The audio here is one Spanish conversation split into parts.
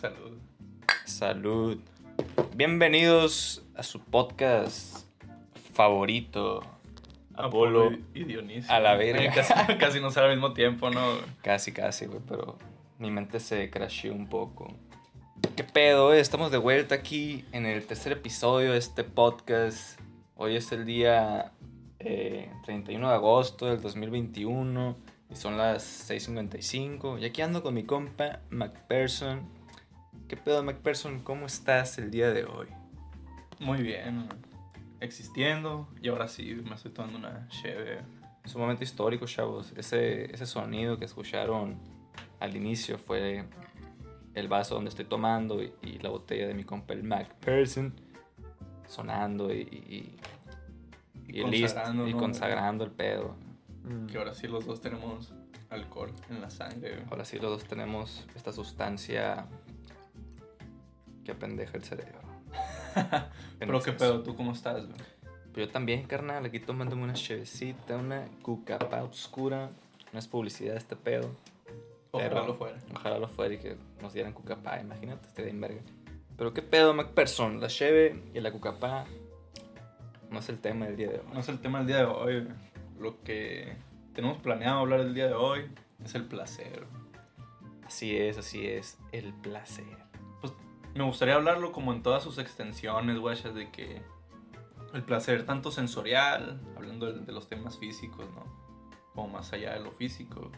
Salud. Salud. Bienvenidos a su podcast favorito. Apolo. y Dionisio. a la verga. Casi, casi no sale al mismo tiempo, ¿no? Casi, casi, güey, pero mi mente se crasheó un poco. ¿Qué pedo? eh? Estamos de vuelta aquí en el tercer episodio de este podcast. Hoy es el día eh, 31 de agosto del 2021 y son las 6.55. Y aquí ando con mi compa MacPherson. ¿Qué pedo, MacPherson? ¿Cómo estás el día de hoy? Muy bien. Existiendo. Y ahora sí, me estoy tomando una cheve. Es un momento histórico, chavos. Ese, ese sonido que escucharon al inicio fue el vaso donde estoy tomando y, y la botella de mi compa el MacPherson sonando y, y, y, Y listo, consagrando, consagrando el pedo. Que ahora sí los dos tenemos alcohol en la sangre. Ahora sí los dos tenemos esta sustancia que apendeja el cerebro. Pero qué pedo, ¿tú cómo estás? güey? Pues yo también, carnal, aquí tomándome una chevecita, una cucapa oscura. No es publicidad este pedo. Ojalá Pero- lo fuera. Ojalá lo fuera y que nos dieran cucapá, imagínate, estaría en verga. Pero qué pedo, MacPherson, la cheve y la cucapá no es el tema del día de hoy. No es el tema del día de hoy. Lo que tenemos planeado hablar el día de hoy es el placer. Así es, así es, el placer. Me gustaría hablarlo como en todas sus extensiones, guachas, de que el placer tanto sensorial, hablando de, los temas físicos, ¿no? Como más allá de lo físico,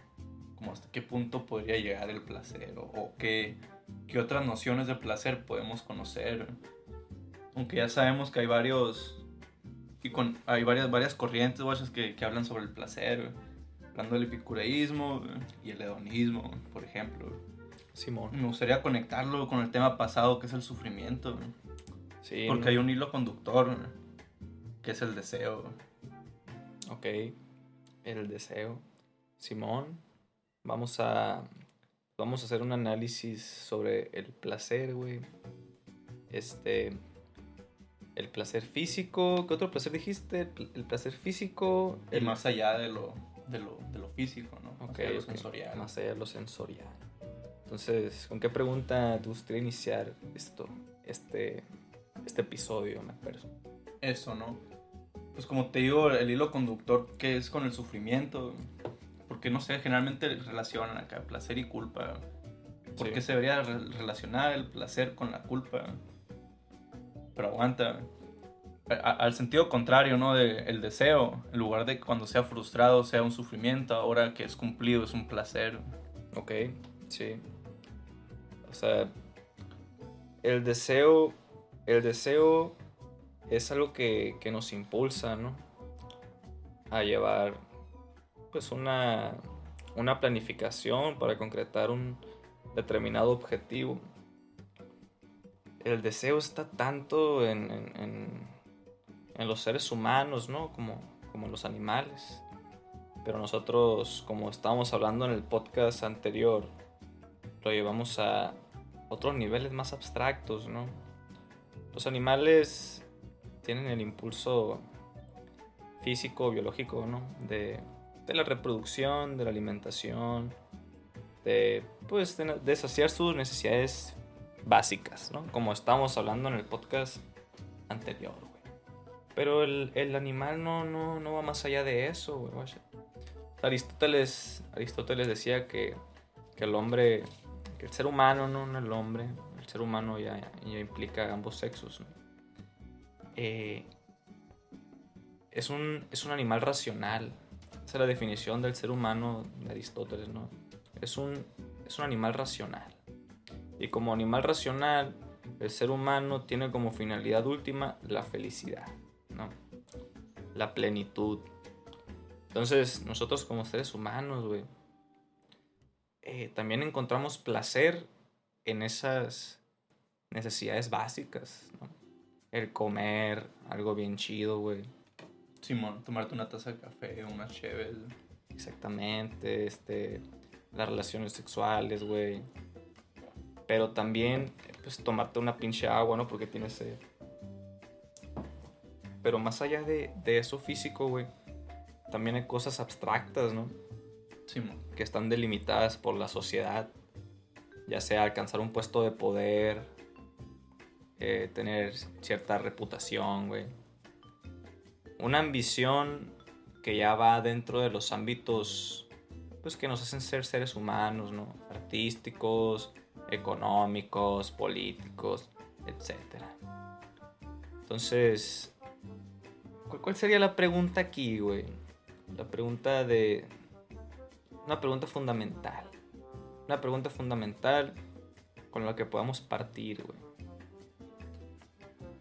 como hasta qué punto podría llegar el placer o, o qué, qué otras nociones de placer podemos conocer. Aunque ya sabemos que hay varios y con, hay varias, varias corrientes, guachas, que, que hablan sobre el placer, hablando del epicureísmo y el hedonismo, por ejemplo. Simón. Me gustaría conectarlo con el tema pasado que es el sufrimiento. Sí. porque hay un hilo conductor que es el deseo. Ok. El deseo. Simón. Vamos a. Vamos a hacer un análisis sobre el placer, güey. Este. El placer físico. ¿Qué otro placer dijiste? El, pl- el placer físico. Y El más allá de lo, de lo, de lo físico, ¿no? Más allá de lo sensorial. Más allá de lo sensorial. Entonces, ¿con qué pregunta te gustaría iniciar esto? Este. Este episodio, MacPherson. Eso, ¿no? Pues como te digo, el hilo conductor que es con el sufrimiento. Porque no sé, generalmente relacionan acá placer y culpa. ¿Por Sí. qué se debería re- relacionar el placer con la culpa? Pero aguanta. A- al sentido contrario, ¿no? De el deseo, en lugar de cuando sea frustrado sea un sufrimiento, ahora que es cumplido es un placer. Ok, sí. O sea, el deseo, el deseo es algo que, que nos impulsa, ¿no? A llevar, pues, una, una planificación para concretar un determinado objetivo. El deseo está tanto en, en- los seres humanos, ¿no? Como, como en los animales. Pero nosotros, como estábamos hablando en el podcast anterior, lo llevamos a otros niveles más abstractos, ¿no? Los animales tienen el impulso físico, biológico, ¿no? De, de la reproducción, de la alimentación, de, pues, de, saciar sus necesidades básicas, ¿no? Como estábamos hablando en el podcast anterior, güey. Pero el, el animal no, no, no va más allá de eso, güey. Aristóteles, Aristóteles decía que, que el hombre, el ser humano, no, el hombre, el ser humano ya, ya implica ambos sexos. ¿no? Eh, es, un, es un animal racional. Esa es la definición del ser humano de Aristóteles, ¿no? Es un, es un animal racional. Y como animal racional, el ser humano tiene como finalidad última la felicidad, ¿no? La plenitud. Entonces, nosotros como seres humanos, güey, eh, también encontramos placer en esas necesidades básicas, ¿no? El comer algo bien chido, güey. Simón, tomarte una taza de café, unas cheves. Exactamente, este, las relaciones sexuales, güey. Pero también, pues, tomarte una pinche agua, ¿no? Porque tienes sed. Pero más allá de, de eso físico, güey, también hay cosas abstractas, ¿no? Que están delimitadas por la sociedad. ya sea alcanzar un puesto de poder, eh, tener cierta reputación, güey. Una ambición que ya va dentro de los ámbitos pues que nos hacen ser seres humanos, ¿no? Artísticos, económicos, políticos, etc. Entonces, ¿cuál sería la pregunta aquí, güey? La pregunta de... Una pregunta fundamental. Una pregunta fundamental con la que podamos partir, güey.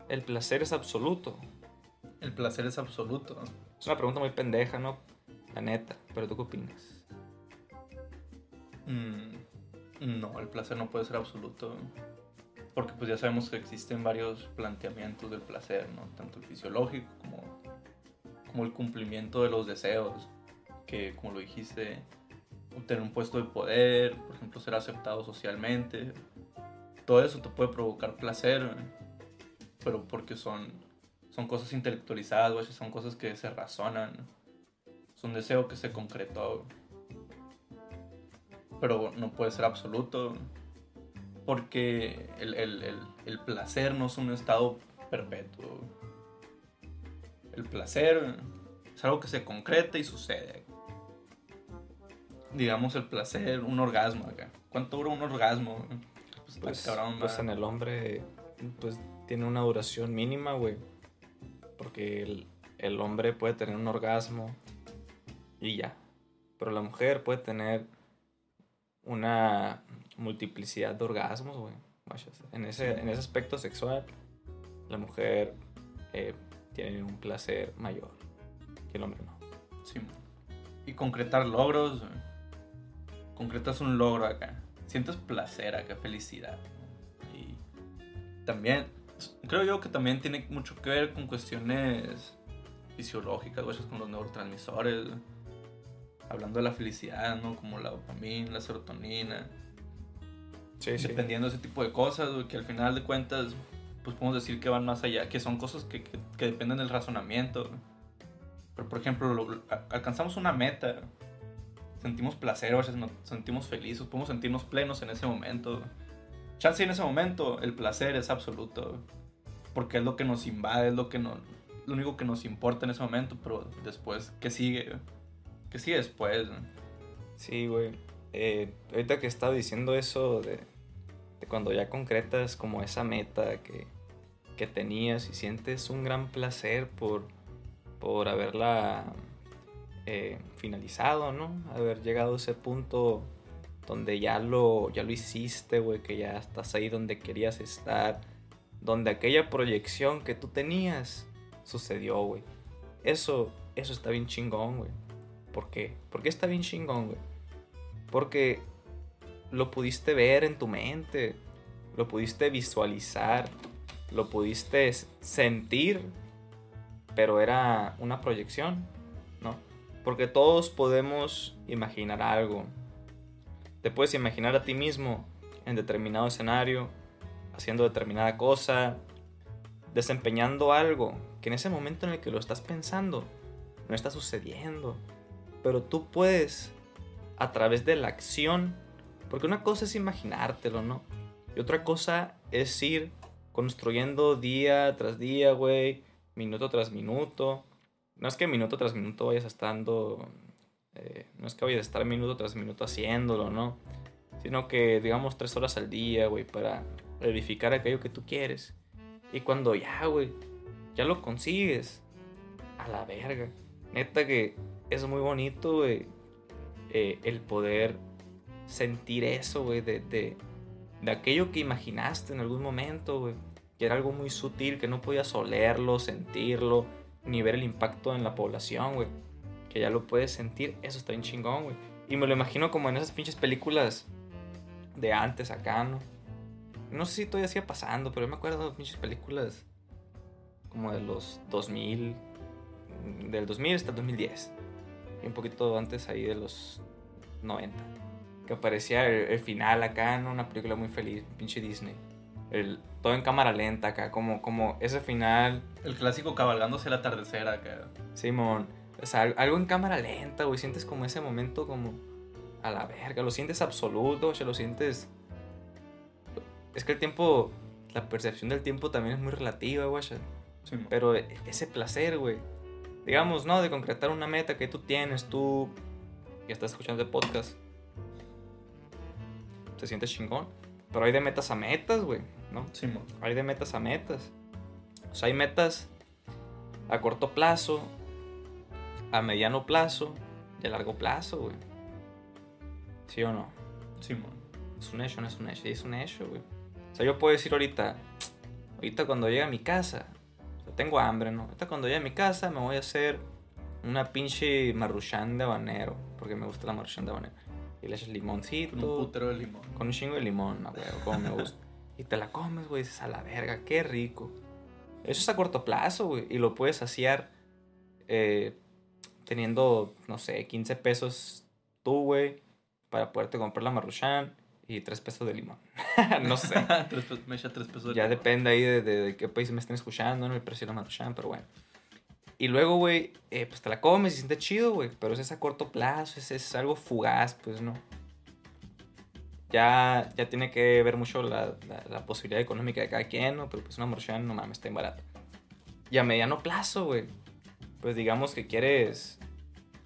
¿El placer es absoluto? El placer es absoluto. Es una pregunta muy pendeja, ¿no? La neta, pero ¿tú qué opinas? Mm, no, el placer no puede ser absoluto. Porque pues ya sabemos que existen varios planteamientos del placer, ¿no? Tanto el fisiológico como, como el cumplimiento de los deseos. Que como lo dijiste, obtener un puesto de poder, por ejemplo, ser aceptado socialmente. Todo eso te puede provocar placer, pero porque son, son cosas intelectualizadas, son cosas que se razonan. Es un deseo que se concretó pero no puede ser absoluto, porque el, placer no es un estado perpetuo. El placer es algo que se concreta y sucede. Digamos el placer, un orgasmo acá. ¿Cuánto dura un orgasmo? Pues, pues, pues en el hombre pues tiene una duración mínima, güey. Porque el, el hombre puede tener un orgasmo y ya. Pero la mujer puede tener una multiplicidad de orgasmos, güey. En ese, en ese aspecto sexual, la mujer eh, tiene un placer mayor que el hombre no. Sí. Y concretar logros, concretas un logro acá. Sientes placer acá, felicidad. Y también, creo yo que también tiene mucho que ver con cuestiones fisiológicas, güey, con los neurotransmisores hablando de la felicidad, ¿no? Como la dopamina, la serotonina. Sí, Dependiendo de ese tipo de cosas, que al final de cuentas, pues podemos decir que van más allá, que son cosas que, que, dependen del razonamiento. Pero, por ejemplo, alcanzamos una meta, sentimos placer, o nos sentimos felices, podemos sentirnos plenos en ese momento. Chance en ese momento, el placer es absoluto, porque es lo que nos invade, es lo, que no, lo único que nos importa en ese momento, pero después, ¿qué sigue? que sí después. Sí, güey. Eh, ahorita que estaba diciendo eso de, cuando ya concretas como esa meta que, que, tenías y sientes un gran placer por, por haberla eh, finalizado, ¿no? Haber llegado a ese punto donde ya lo, ya lo hiciste, güey, que ya estás ahí donde querías estar, donde aquella proyección que tú tenías sucedió, güey. Eso, eso está bien chingón, güey. ¿Por qué? Porque está bien chingón, güey. Porque lo pudiste ver en tu mente, lo pudiste visualizar, lo pudiste sentir, pero era una proyección. Porque todos podemos imaginar algo. Te puedes imaginar a ti mismo en determinado escenario, haciendo determinada cosa, desempeñando algo que en ese momento en el que lo estás pensando no está sucediendo pero tú puedes, a través de la acción, porque una cosa es imaginártelo, ¿no? Y otra cosa es ir construyendo día tras día, güey, minuto tras minuto. No es que minuto tras minuto vayas estando, eh, no es que vayas a estar minuto tras minuto haciéndolo, ¿no? Sino que, digamos, tres horas al día, güey, para edificar aquello que tú quieres. Y cuando ya, güey, ya lo consigues, a la verga. Neta que es muy bonito, güey, eh, el poder sentir eso, güey, de, de, aquello que imaginaste en algún momento, güey, que era algo muy sutil, que no podías olerlo, sentirlo, ni ver el impacto en la población, güey, que ya lo puedes sentir, eso está bien chingón, güey. Y me lo imagino como en esas pinches películas de antes acá, ¿no? No sé si todavía sigue pasando, pero me acuerdo de pinches películas como de los 2000, del 2000 hasta el 2010 un poquito antes ahí de los 90. Que aparecía el, final acá, en Una película muy feliz, pinche Disney. El, todo en cámara lenta acá, como, como ese final. El clásico cabalgándose el atardecer acá. Simón. O sea, algo en cámara lenta, güey. Sientes como ese momento como a la verga. Lo sientes absoluto, o sea, lo sientes es que el tiempo, la percepción del tiempo también es muy relativa, güey. Sí. Pero e- ese placer, güey. Digamos, ¿no? De concretar una meta que tú tienes, tú que estás escuchando el podcast. Te sientes chingón. Pero hay de metas a metas, güey, ¿no? Sí. Hay de metas a metas. O sea, hay metas a corto plazo, a mediano plazo y a largo plazo, güey. ¿Sí o no? Sí, mo. Es un hecho, no es un hecho. Es un hecho, güey. O sea, yo puedo decir ahorita, ahorita cuando llegue a mi casa, o sea, tengo hambre, ¿no? Ahorita cuando llegue a mi casa me voy a hacer una pinche marruchan de habanero, porque me gusta la marruchan de habanero. Y le echas limoncito. Con un putero de limón. Con un chingo de limón, a huevo, como me gusta. Y te la comes, güey, dices, a la verga, qué rico. Eso es a corto plazo, güey. Y lo puedes saciar eh, teniendo, no sé, 15 pesos tú, güey, para poderte comprar la marruchan y 3 pesos de limón. no sé. Me echa tres pesos de Ya limón. depende ahí de, de- de qué país me estén escuchando, ¿no? El precio de la marruchan, pero bueno. Y luego, güey, eh, pues te la comes y siente chido, güey. Pero es a corto plazo, es, es algo fugaz, pues, ¿no? Ya, ya tiene que ver mucho la, la- la posibilidad económica de cada quien, ¿no? Pero pues una marruchan, no mames, está en barata. Y a mediano plazo, güey. Pues digamos que quieres,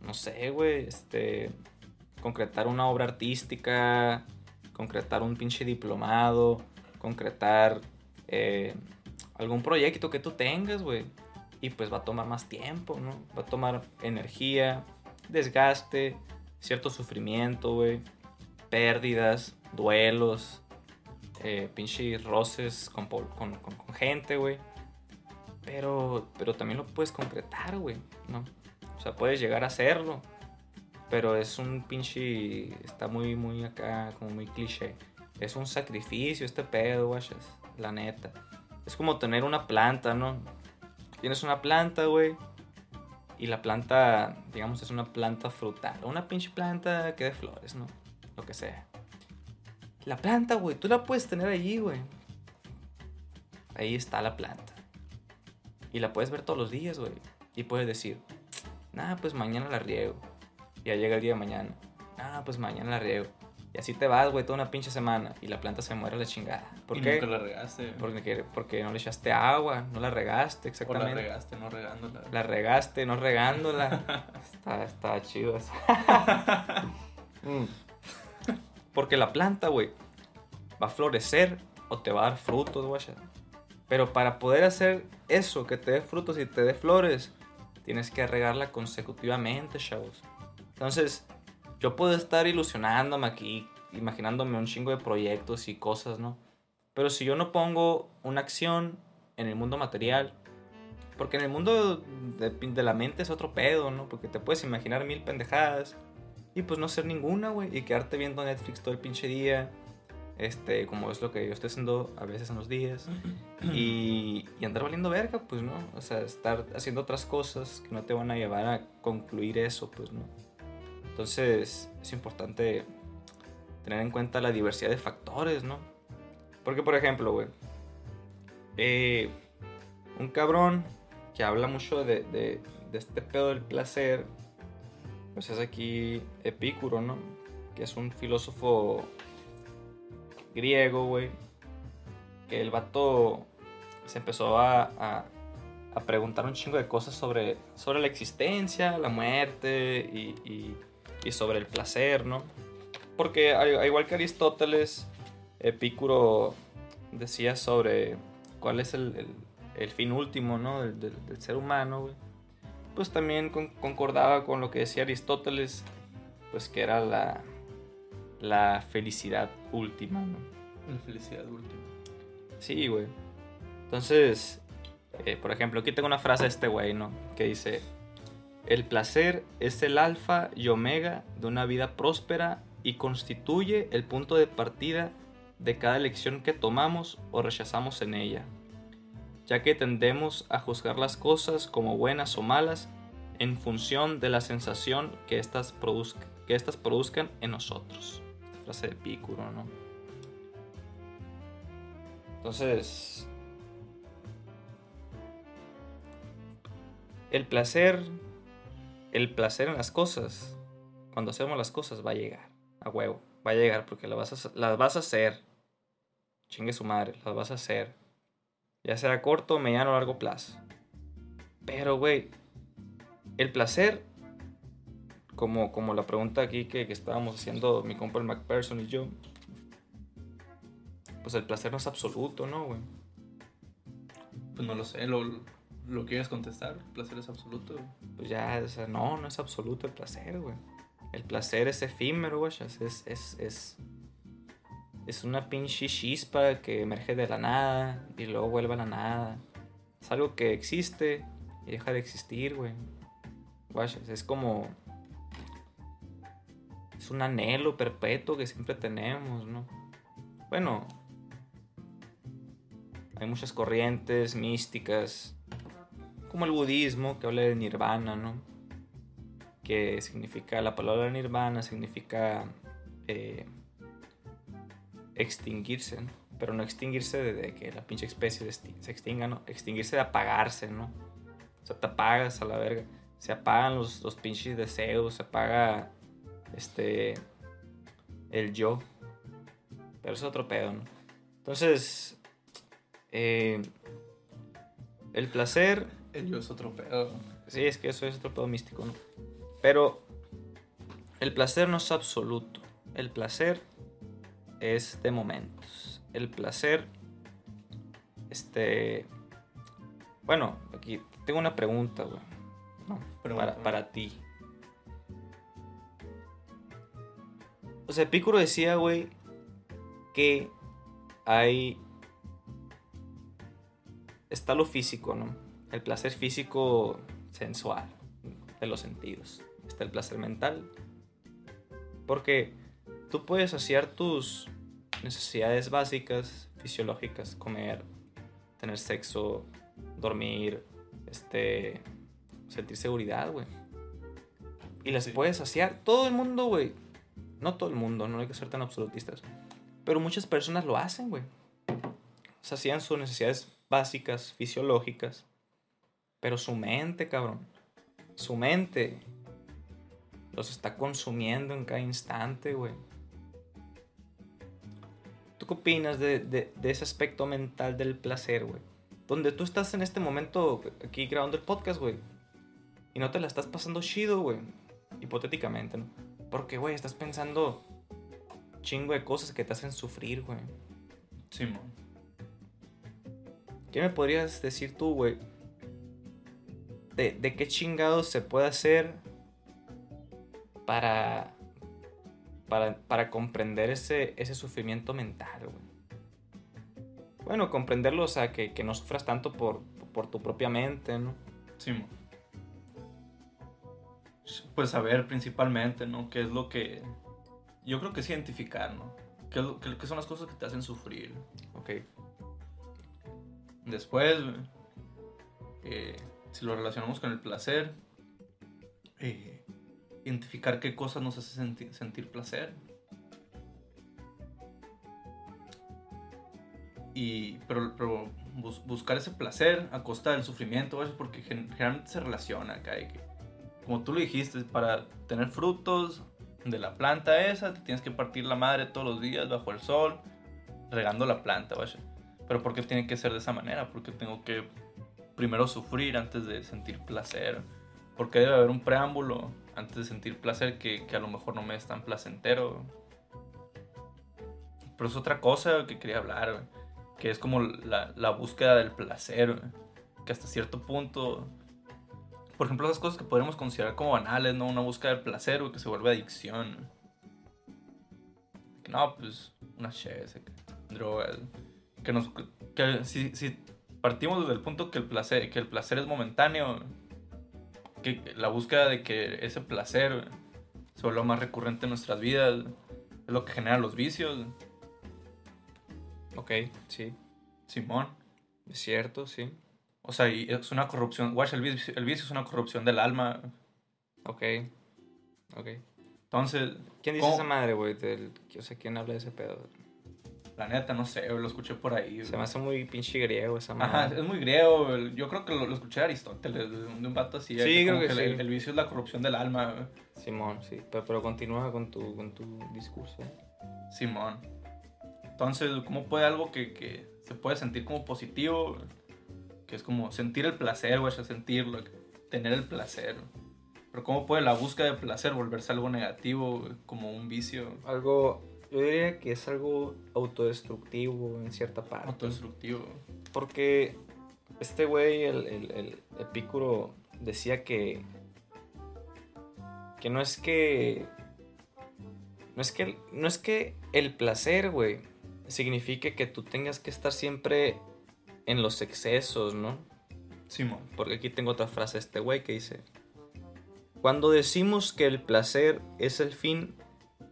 no sé, güey, este... Concretar una obra artística, concretar un pinche diplomado, concretar eh, algún proyecto que tú tengas, güey. Y pues va a tomar más tiempo, ¿no? Va a tomar energía, desgaste, cierto sufrimiento, güey. Pérdidas, duelos, eh, pinche roces con, con, con- gente, güey. Pero, pero también lo puedes concretar, güey, ¿no? O sea, puedes llegar a hacerlo. Pero es un pinche... Está muy, muy acá, como muy cliché. Es un sacrificio este pedo, guachas. La neta. Es como tener una planta, ¿no? Tienes una planta, güey. Y la planta, digamos, es una planta frutal. Una pinche planta que dé flores, ¿no? Lo que sea. La planta, güey, tú la puedes tener allí, güey. Ahí está la planta. Y la puedes ver todos los días, güey. Y puedes decir, nah, pues mañana la riego. Y ya llega el día de mañana. Ah, pues mañana la riego. Y así te vas, güey, toda una pinche semana. Y la planta se muere a la chingada. ¿Por y qué? nunca la regaste. Porque, porque no le echaste agua, no la regaste, o la exactamente. regaste, no regándola. La regaste, no regándola. está, está chido eso. Mm. Porque la planta, güey, va a florecer o te va a dar frutos, güey. Pero para poder hacer eso, que te dé frutos y te dé flores, tienes que regarla consecutivamente, chavos. Entonces, yo puedo estar ilusionándome aquí, imaginándome un chingo de proyectos y cosas, ¿no? Pero si yo no pongo una acción en el mundo material, porque en el mundo de, de la mente es otro pedo, ¿no? Porque te puedes imaginar mil pendejadas y pues no hacer ninguna, güey, y quedarte viendo Netflix todo el pinche día, este, como es lo que yo estoy haciendo a veces en los días, y, y andar valiendo verga, pues, ¿no? O sea, estar haciendo otras cosas que no te van a llevar a concluir eso, pues, ¿no? Entonces, es importante tener en cuenta la diversidad de factores, ¿no? Porque, por ejemplo, güey, eh, un cabrón que habla mucho de, de- de este pedo del placer, pues es aquí Epicuro, ¿no? Que es un filósofo griego, güey. Que el vato se empezó a, a- preguntar un chingo de cosas sobre, sobre la existencia, la muerte y, y- sobre el placer, ¿no? Porque al al igual que Aristóteles, Epicuro decía sobre cuál es el, el- el fin último, ¿no? Del, del- del ser humano, güey. Pues también con- concordaba con lo que decía Aristóteles, pues que era la, la felicidad última, ¿no? La felicidad última. Sí, güey. Entonces, eh, por ejemplo, aquí tengo una frase de este güey, ¿no? Que dice, el placer es el alfa y omega de una vida próspera y constituye el punto de partida de cada elección que tomamos o rechazamos en ella, ya que tendemos a juzgar las cosas como buenas o malas en función de la sensación que éstas produzca- que produzcan en nosotros. Esta frase de Epicuro, ¿no? Entonces, el placer, el placer en las cosas, cuando hacemos las cosas va a llegar, a huevo, va a llegar porque las vas las vas a hacer. chingue su madre, las vas a hacer. Ya sea a corto, mediano o largo plazo. Pero, güey, el placer, como, como la pregunta aquí que, que estábamos haciendo mi compa el MacPherson y yo, pues el placer no es absoluto, ¿no, güey? Pues no lo sé, lo, lo quieres contestar. El placer es absoluto. Pues ya, o sea, no, no es absoluto el placer, güey. El placer es efímero, güey. Es, es, es, es una pinche chispa que emerge de la nada y luego vuelve a la nada. Es algo que existe y deja de existir, güey. Es como. Es un anhelo perpetuo que siempre tenemos, ¿no? Bueno. Hay muchas corrientes místicas, como el budismo, que habla de nirvana, ¿no? Que significa, la palabra nirvana significa eh, extinguirse, ¿no? Pero no extinguirse de, que la pinche especie se extinga, ¿no? Extinguirse de apagarse, ¿no? O sea, te apagas a la verga. Se apagan los, los pinches deseos, se apaga este el yo. Pero es otro pedo, ¿no? Entonces, eh, el placer. El yo es otro pedo. Sí, es que eso es otro pedo místico, ¿no? Pero el placer no es absoluto. El placer es de momentos. El placer, este. Bueno, aquí tengo una pregunta, güey. No, para, para ti. O sea, Epicuro decía, güey, que hay está lo físico, ¿no? El placer físico sensual, de los sentidos. Está el placer mental. Porque tú puedes saciar tus necesidades básicas, fisiológicas, comer, tener sexo, dormir, este, sentir seguridad, güey. Y las puedes saciar. Todo el mundo, güey. No todo el mundo, no hay que ser tan absolutistas. Pero muchas personas lo hacen, güey. Sacian sus necesidades básicas, fisiológicas. Pero su mente, cabrón. Su mente los está consumiendo en cada instante, güey. ¿Tú qué opinas de, de, ese aspecto mental del placer, güey? Donde tú estás en este momento aquí grabando el podcast, güey. Y no te la estás pasando chido, güey. Hipotéticamente, ¿no? Porque, güey, estás pensando chingo de cosas que te hacen sufrir, güey. Sí, ¿Qué me podrías decir tú, güey? De, qué chingados se puede hacer para, para, comprender ese, ese sufrimiento mental, güey. Bueno, comprenderlo, o sea, que, no sufras tanto por, por, tu propia mente, ¿no? Sí, Pues saber principalmente, ¿no? ¿Qué es lo que... Yo creo que es identificar, ¿no? ¿Qué, qué son las cosas que te hacen sufrir? Ok. Después, eh, si lo relacionamos con el placer, eh, identificar qué cosas nos hace sentir, placer. Y, pero, buscar ese placer a costa del sufrimiento, porque generalmente se relaciona acá. que, como tú lo dijiste, para tener frutos de la planta esa, te tienes que partir la madre todos los días bajo el sol, regando la planta, vaya. Pero ¿por qué tiene que ser de esa manera? Porque tengo que primero sufrir antes de sentir placer. Porque debe haber un preámbulo antes de sentir placer que, que a lo mejor no me es tan placentero. Pero es otra cosa que quería hablar, que es como la, la búsqueda del placer, que hasta cierto punto, por ejemplo, esas cosas que podríamos considerar como banales, ¿no? Una búsqueda del placer, que se vuelve adicción. no, pues, una chévere, drogas que nos que si, si, partimos desde el punto que el placer que el placer es momentáneo que la búsqueda de que ese placer se vuelva más recurrente en nuestras vidas es lo que genera los vicios. Ok sí. Simón. Es cierto sí. O sea y es una corrupción watch el vicio, el vicio es una corrupción del alma. Ok ok. Entonces quién dice esa madre güey o sea quién habla de ese pedo la neta, no sé, lo escuché por ahí. Se me hace muy pinche griego esa madre. Ajá, es muy griego. Yo creo que lo, escuché de Aristóteles, de un, vato así. Sí, creo que, sí. El, vicio es la corrupción del alma. Simón, sí. Pero, continúa con tu, con tu discurso. Simón. Entonces, ¿cómo puede algo que, que se puede sentir como positivo, que es como sentir el placer, güey, sentirlo, tener el placer? Pero ¿cómo puede la búsqueda de placer volverse algo negativo, güey, como un vicio? Algo, yo diría que es algo autodestructivo en cierta parte. Autodestructivo. Porque este güey, el, el, el Epicuro, decía que. Que no es que. No es que, no es que el placer, güey, signifique que tú tengas que estar siempre en los excesos, ¿no? Simón. Porque aquí tengo otra frase de este güey que dice: Cuando decimos que el placer es el fin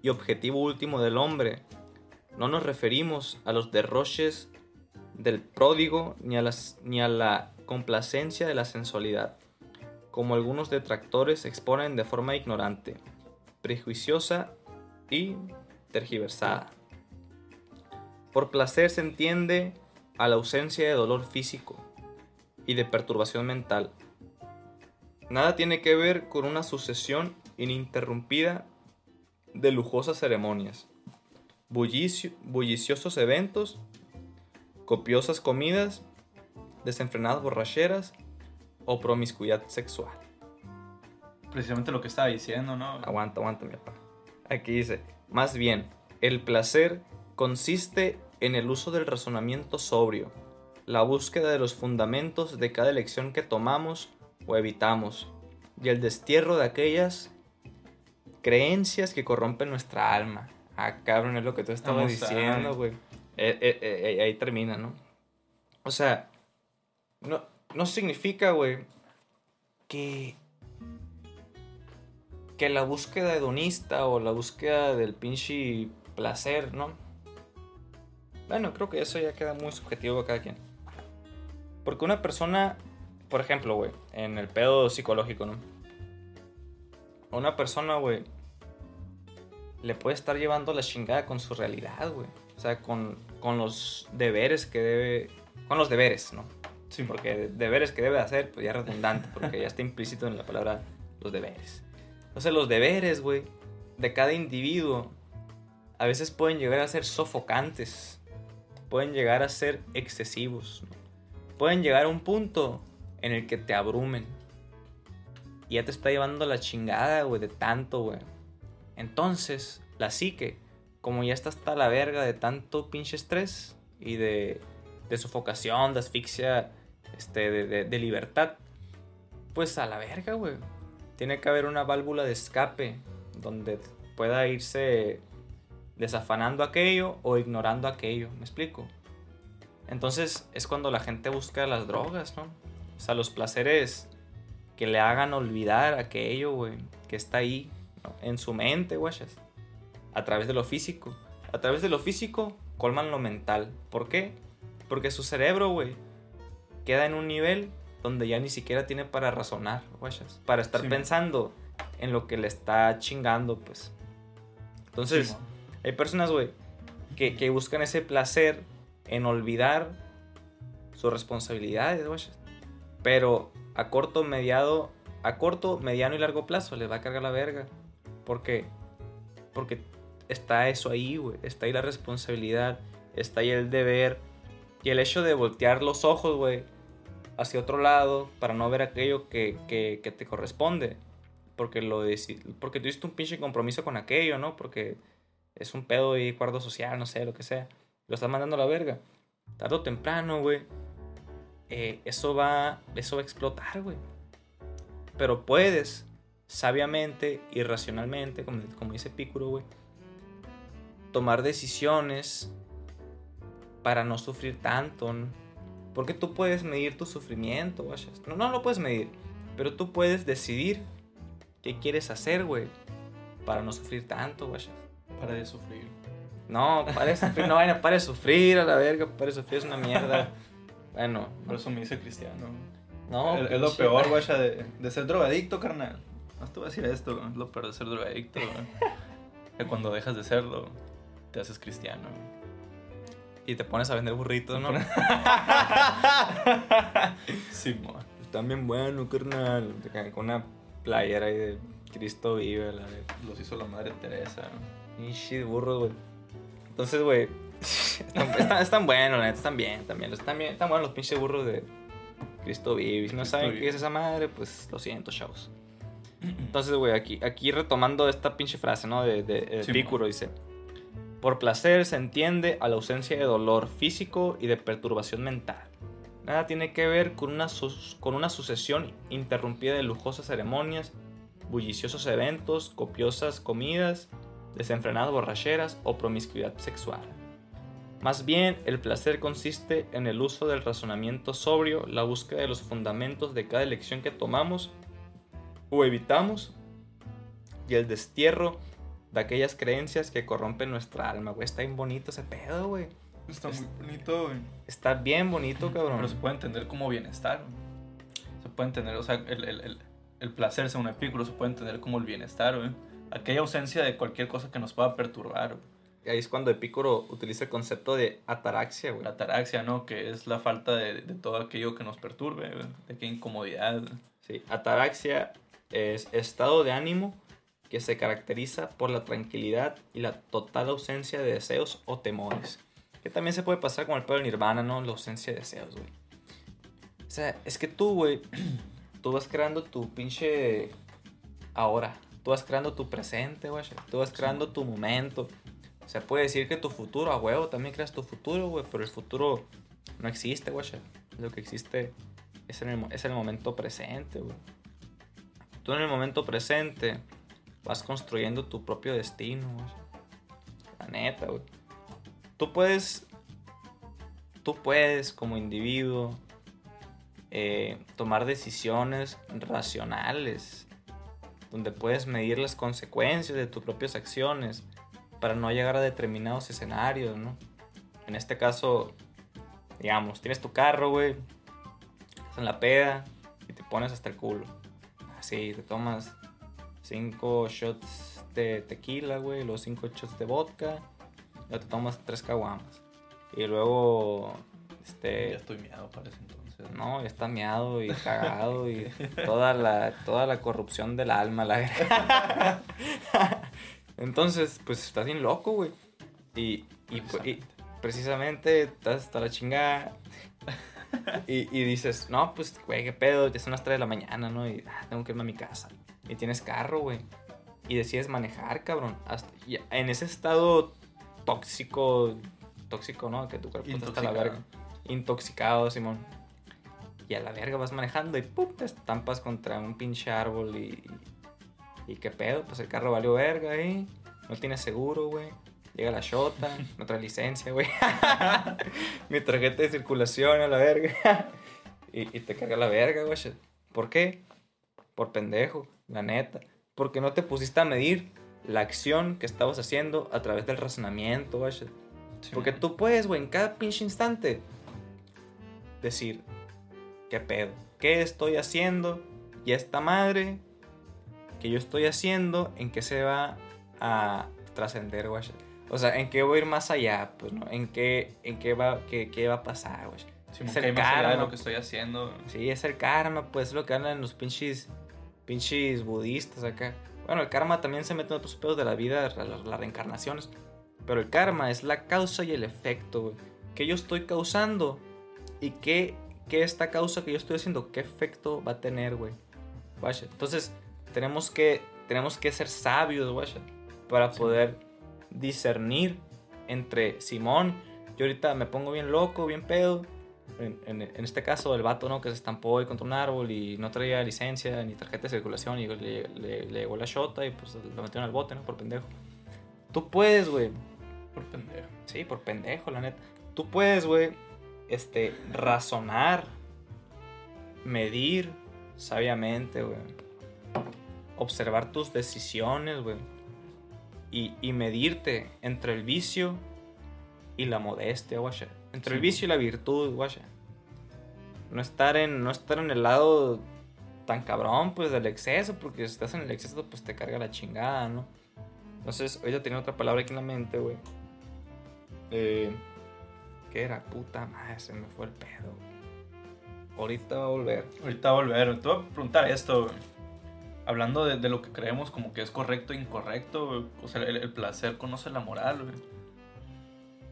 y objetivo último del hombre, no nos referimos a los derroches del pródigo ni a, las, ni a la complacencia de la sensualidad, como algunos detractores exponen de forma ignorante, prejuiciosa y tergiversada. Por placer se entiende a la ausencia de dolor físico y de perturbación mental. Nada tiene que ver con una sucesión ininterrumpida de lujosas ceremonias, bulliciosos eventos, copiosas comidas, desenfrenadas borracheras o promiscuidad sexual. Precisamente lo que estaba diciendo, ¿no? Aguanta, aguanta, mi papá. Aquí dice, más bien, el placer consiste en el uso del razonamiento sobrio, la búsqueda de los fundamentos de cada elección que tomamos o evitamos, y el destierro de aquellas creencias que corrompen nuestra alma. Ah, cabrón, es lo que tú estabas diciendo, güey. Eh, eh, eh, ahí termina, ¿no? O sea, no, no significa, güey, que. que la búsqueda hedonista o la búsqueda del pinche placer, ¿no? Bueno, creo que eso ya queda muy subjetivo a cada quien. Porque una persona, por ejemplo, güey, en el pedo psicológico, ¿no? Una persona, güey, le puede estar llevando la chingada con su realidad, güey. O sea, con, con los deberes que debe. Con los deberes, ¿no? Sí. Porque deberes que debe hacer, pues ya es redundante, porque ya está implícito en la palabra los deberes. Entonces, los deberes, güey, de cada individuo, a veces pueden llegar a ser sofocantes, pueden llegar a ser excesivos, ¿no? pueden llegar a un punto en el que te abrumen. Y ya te está llevando la chingada, güey, de tanto, güey. Entonces, la psique, como ya está hasta la verga de tanto pinche estrés y de, de sofocación, de asfixia, este, de, de, de libertad, pues a la verga, güey. Tiene que haber una válvula de escape donde pueda irse desafanando aquello o ignorando aquello, ¿me explico? Entonces es cuando la gente busca las drogas, ¿no? O sea, los placeres que le hagan olvidar aquello, güey, que está ahí, ¿no? en su mente, guachas. A través de lo físico. A través de lo físico colman lo mental. ¿Por qué? Porque su cerebro, güey, queda en un nivel donde ya ni siquiera tiene para razonar, guachas. Para estar Sí. pensando en lo que le está chingando, pues. Entonces, Sí, hay personas, güey, que, que buscan ese placer en olvidar sus responsabilidades, güey. Pero a corto, mediado, a corto, mediano y largo plazo les va a cargar la verga. ¿Por qué? Porque está eso ahí, güey. Está ahí la responsabilidad, está ahí el deber. Y el hecho de voltear los ojos, güey, hacia otro lado para no ver aquello que, que, te corresponde. Porque, lo porque tuviste un pinche compromiso con aquello, ¿no? Porque es un pedo y cuarto social, no sé, lo que sea. Lo estás mandando a la verga. Tarde o temprano, güey. Eh, eso, va, eso va a explotar, güey. Pero puedes, sabiamente y racionalmente, como, como dice Pícuro, güey, tomar decisiones para no sufrir tanto, ¿no? Porque tú puedes medir tu sufrimiento, güey. No, no lo puedes medir, pero tú puedes decidir qué quieres hacer, güey, para no sufrir tanto, güey. Para de sufrir. No, para de sufrir, no vaina, para de sufrir a la verga, para de sufrir es una mierda. Bueno, Por eso me dice cristiano. no. es, es lo pinche- peor, güey, de, de ser drogadicto, carnal. No te voy a decir esto, es lo peor de ser drogadicto, que cuando dejas de serlo, te haces cristiano. Y te pones a vender burritos, ¿no? Sí, mo. Están bien buenos, carnal. Con una playera ahí de Cristo vive, la verga. Los hizo la madre Teresa. Pinche burro, güey. Entonces, güey. Están, están, están buenos, la neta, están bien, también. Están, bien, están buenos los pinches burros de Cristo vive. Si no Cristo saben vive. qué es esa madre, pues lo siento, chavos. Entonces, güey, aquí, aquí retomando esta pinche frase, ¿no? De, de, de Sí, dice: Por placer se entiende a la ausencia de dolor físico y de perturbación mental. Nada tiene que ver con una, con una sucesión interrumpida de lujosas ceremonias, bulliciosos eventos, copiosas comidas, desenfrenadas borracheras o promiscuidad sexual. Más bien, el placer consiste en el uso del razonamiento sobrio, la búsqueda de los fundamentos de cada elección que tomamos o evitamos y el destierro de aquellas creencias que corrompen nuestra alma, güey. Está bien bonito ese pedo, güey. Está muy bonito, güey. Está bien bonito, cabrón. Pero se puede entender como bienestar. güey. Se puede entender, o sea, el, el, el, el placer según Epicuro se puede entender como el bienestar, güey. Aquella ausencia de cualquier cosa que nos pueda perturbar, güey. Ahí es cuando Epicuro utiliza el concepto de ataraxia, güey. La ataraxia, ¿no? Que es la falta de, de todo aquello que nos perturbe, güey. De qué incomodidad. Sí, ataraxia es estado de ánimo que se caracteriza por la tranquilidad y la total ausencia de deseos o temores. Que también se puede pasar con el pedo del nirvana, ¿no? La ausencia de deseos, güey. O sea, es que tú, güey, tú vas creando tu pinche ahora. Tú vas creando tu presente, güey. Tú vas creando tu momento. O sea, puede decir que tu futuro, a huevo, también creas tu futuro, güey. Pero el futuro no existe, güey. Lo que existe es en el, es el momento presente, güey. Tú en el momento presente vas construyendo tu propio destino, güey. La neta, güey. Tú puedes. Tú puedes, como individuo, eh, tomar decisiones racionales. Donde puedes medir las consecuencias de tus propias acciones para no llegar a determinados escenarios, ¿no? En este caso, digamos, tienes tu carro, güey, estás en la peda y te pones hasta el culo. Así, te tomas cinco shots de tequila, güey, los cinco shots de vodka, ya te tomas tres caguamas. Y luego, este, Ya estoy miado para ese entonces. no, ya está meado y cagado y toda la, toda la corrupción del alma, la. Entonces, pues estás bien loco, güey. Y, y, pues, y precisamente estás hasta la chingada. Y, y dices, no, pues, güey, qué pedo, ya son las 3 de la mañana, ¿no? Y ah, tengo que irme a mi casa. Y tienes carro, güey. Y decides manejar, cabrón. Hasta, y en ese estado tóxico, tóxico, ¿no? Que tu cuerpo está hasta la verga. Intoxicado, Simón. Y a la verga vas manejando y ¡pum! te estampas contra un pinche árbol y. ¿Y qué pedo? Pues el carro valió verga ahí. No tiene seguro, güey. Llega la shota, no trae licencia, güey. Mi tarjeta de circulación a la verga. y, y te carga la verga, güey. ¿Por qué? Por pendejo, la neta. Porque no te pusiste a medir la acción que estabas haciendo a través del razonamiento, güey. Sí, Porque tú puedes, güey, en cada pinche instante decir, ¿qué pedo? ¿Qué estoy haciendo? Y esta madre que yo estoy haciendo, ¿en qué se va a trascender, güey? O sea, ¿en qué voy a ir más allá? Pues, ¿no? ¿En qué, en qué, va, qué, qué va a pasar, güey? Sí, es el de karma. lo que estoy haciendo. Sí, es el karma, pues es lo que hablan los pinches, pinches budistas acá. Bueno, el karma también se mete en otros pedos de la vida, la- la- las reencarnaciones. Pero el karma es la causa y el efecto, güey. Que yo estoy causando y qué, qué esta causa que yo estoy haciendo, qué efecto va a tener, güey. Entonces, tenemos que, tenemos que ser sabios, guacha, para Sí. poder discernir entre Simón, yo ahorita me pongo bien loco, bien pedo. En, en- en este caso, el vato, ¿no? Que se estampó ahí contra un árbol y no traía licencia ni tarjeta de circulación y le, le- le llegó la shota y pues lo metieron al bote, ¿no? Por pendejo. Tú puedes, güey. Por pendejo. Sí, por pendejo, la neta. Tú puedes, güey, este, razonar, medir sabiamente, güey. Observar tus decisiones, güey. Y, y medirte entre el vicio y la modestia, güey. Entre el vicio y la virtud, güey. No estar en, no estar en el lado tan cabrón, pues, del exceso, porque si estás en el exceso, pues te carga la chingada, ¿no? Entonces, ahorita tenía otra palabra aquí en la mente, güey. Eh, ¿Qué era? Puta madre, se me fue el pedo. güey. Ahorita va a volver. Ahorita va a volver. Te voy a preguntar esto, güey. Hablando de, de lo que creemos como que es correcto e incorrecto, güey. O sea, el, el placer conoce la moral, güey.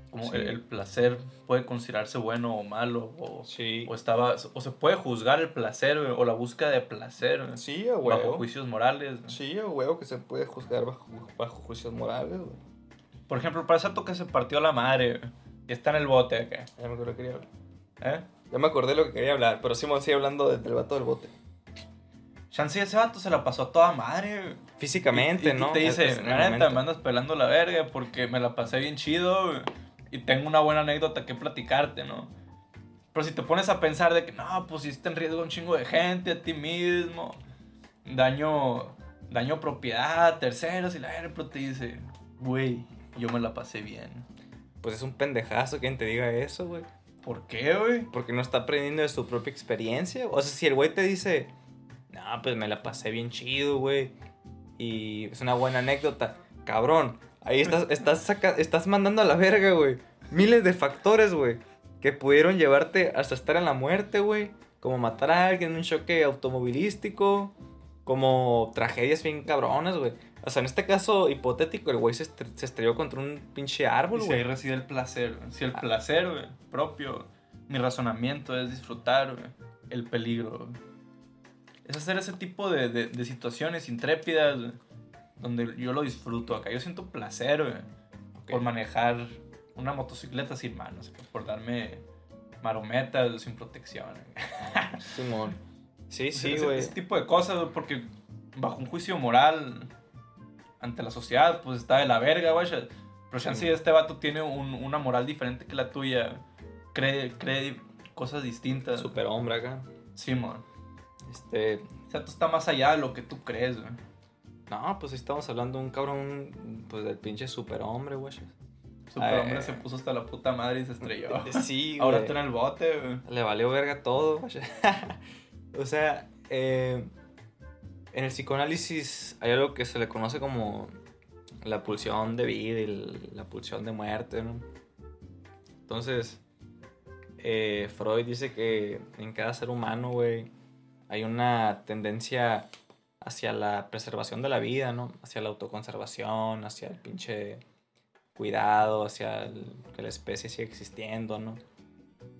como Sí. el, el placer puede considerarse bueno o malo, o, Sí. o, estaba, o se puede juzgar el placer güey, o la búsqueda de placer güey, Sí, a bajo juicios morales. güey. Sí, a huevo que se puede juzgar bajo, bajo juicios morales, güey. Por ejemplo, para ese que se partió la madre güey, y está en el bote acá. Ya me acordé que quería hablar. ¿Eh? Ya me acordé lo que quería hablar, pero sí me sigue hablando de- del vato del bote. Chance ese vato se la pasó a toda madre. Físicamente, Y- y- y ¿no? te dice, Es- es neta, me andas pelando la verga porque me la pasé bien chido y tengo una buena anécdota que platicarte, ¿no? Pero si te pones a pensar de que, no, pusiste en riesgo a un chingo de gente, a ti mismo, daño, daño propiedad, terceros, y la verga, pero te dice, güey, yo me la pasé bien. Pues es un pendejazo quien te diga eso, güey. ¿Por qué, güey? Porque no está aprendiendo de su propia experiencia. O sea, si el güey te dice, no, pues me la pasé bien chido, güey. Y es una buena anécdota. Cabrón, ahí estás, estás, saca- estás mandando a la verga, güey. Miles de factores, güey. Que pudieron llevarte hasta estar en la muerte, güey. Como matar a alguien en un choque automovilístico. Como tragedias bien cabronas, güey. O sea, en este caso hipotético, el güey se, estre- se estrelló contra un pinche árbol, Y si ahí güey. reside el placer, güey. Si el Ah. placer, güey, propio, mi razonamiento es disfrutar, güey, el peligro, güey. Es hacer ese tipo de, de- de situaciones intrépidas, güey, donde yo lo disfruto acá. Yo siento placer, güey, por manejar una motocicleta sin manos, por darme marometas sin protección. güey. Simón. Sí, sí, güey. Ese tipo de cosas, porque bajo un juicio moral ante la sociedad, pues está de la verga, güey. Pero chance Sí. este vato tiene un- una moral diferente que la tuya. Cree, cree cosas distintas. Superhombre acá. Simón. Este. O sea, tú está más allá de lo que tú crees, güey. No, pues estamos hablando de un cabrón. Pues del pinche superhombre, güey. Superhombre Ay. se puso hasta la puta madre y se estrelló. Sí, güey. Ahora está en el bote, güey. Le valió verga todo, güey. o sea, eh, en el psicoanálisis hay algo que se le conoce como la pulsión de vida y la pulsión de muerte, ¿no? Entonces, eh, Freud dice que en cada ser humano, güey, hay una tendencia hacia la preservación de la vida, ¿no? Hacia la autoconservación, hacia el pinche cuidado, hacia que la especie siga existiendo, ¿no?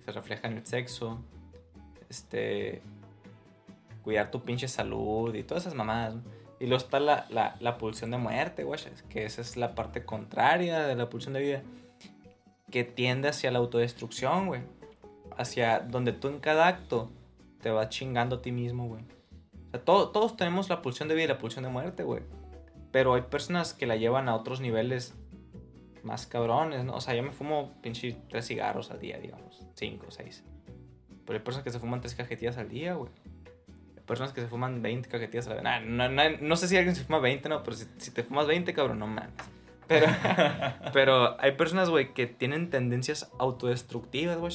Se refleja en el sexo, este, cuidar tu pinche salud y todas esas mamadas, ¿no? Y luego está la, la, la pulsión de muerte, güey, que esa es la parte contraria de la pulsión de vida, que tiende hacia la autodestrucción, güey. Hacia donde tú en cada acto te vas chingando a ti mismo, güey. O sea, todo- todos tenemos la pulsión de vida y la pulsión de muerte, güey. Pero hay personas que la llevan a otros niveles más cabrones, ¿no? O sea, yo me fumo pinche tres cigarros al día, digamos. Cinco, seis. Pero hay personas que se fuman tres cajetillas al día, güey. Hay personas que se fuman 20 cajetillas a la vez. Nah, no, no- no sé si alguien se fuma 20, no, pero si, si te fumas 20, cabrón, no mames. Pero, pero hay personas, güey, que tienen tendencias autodestructivas, güey.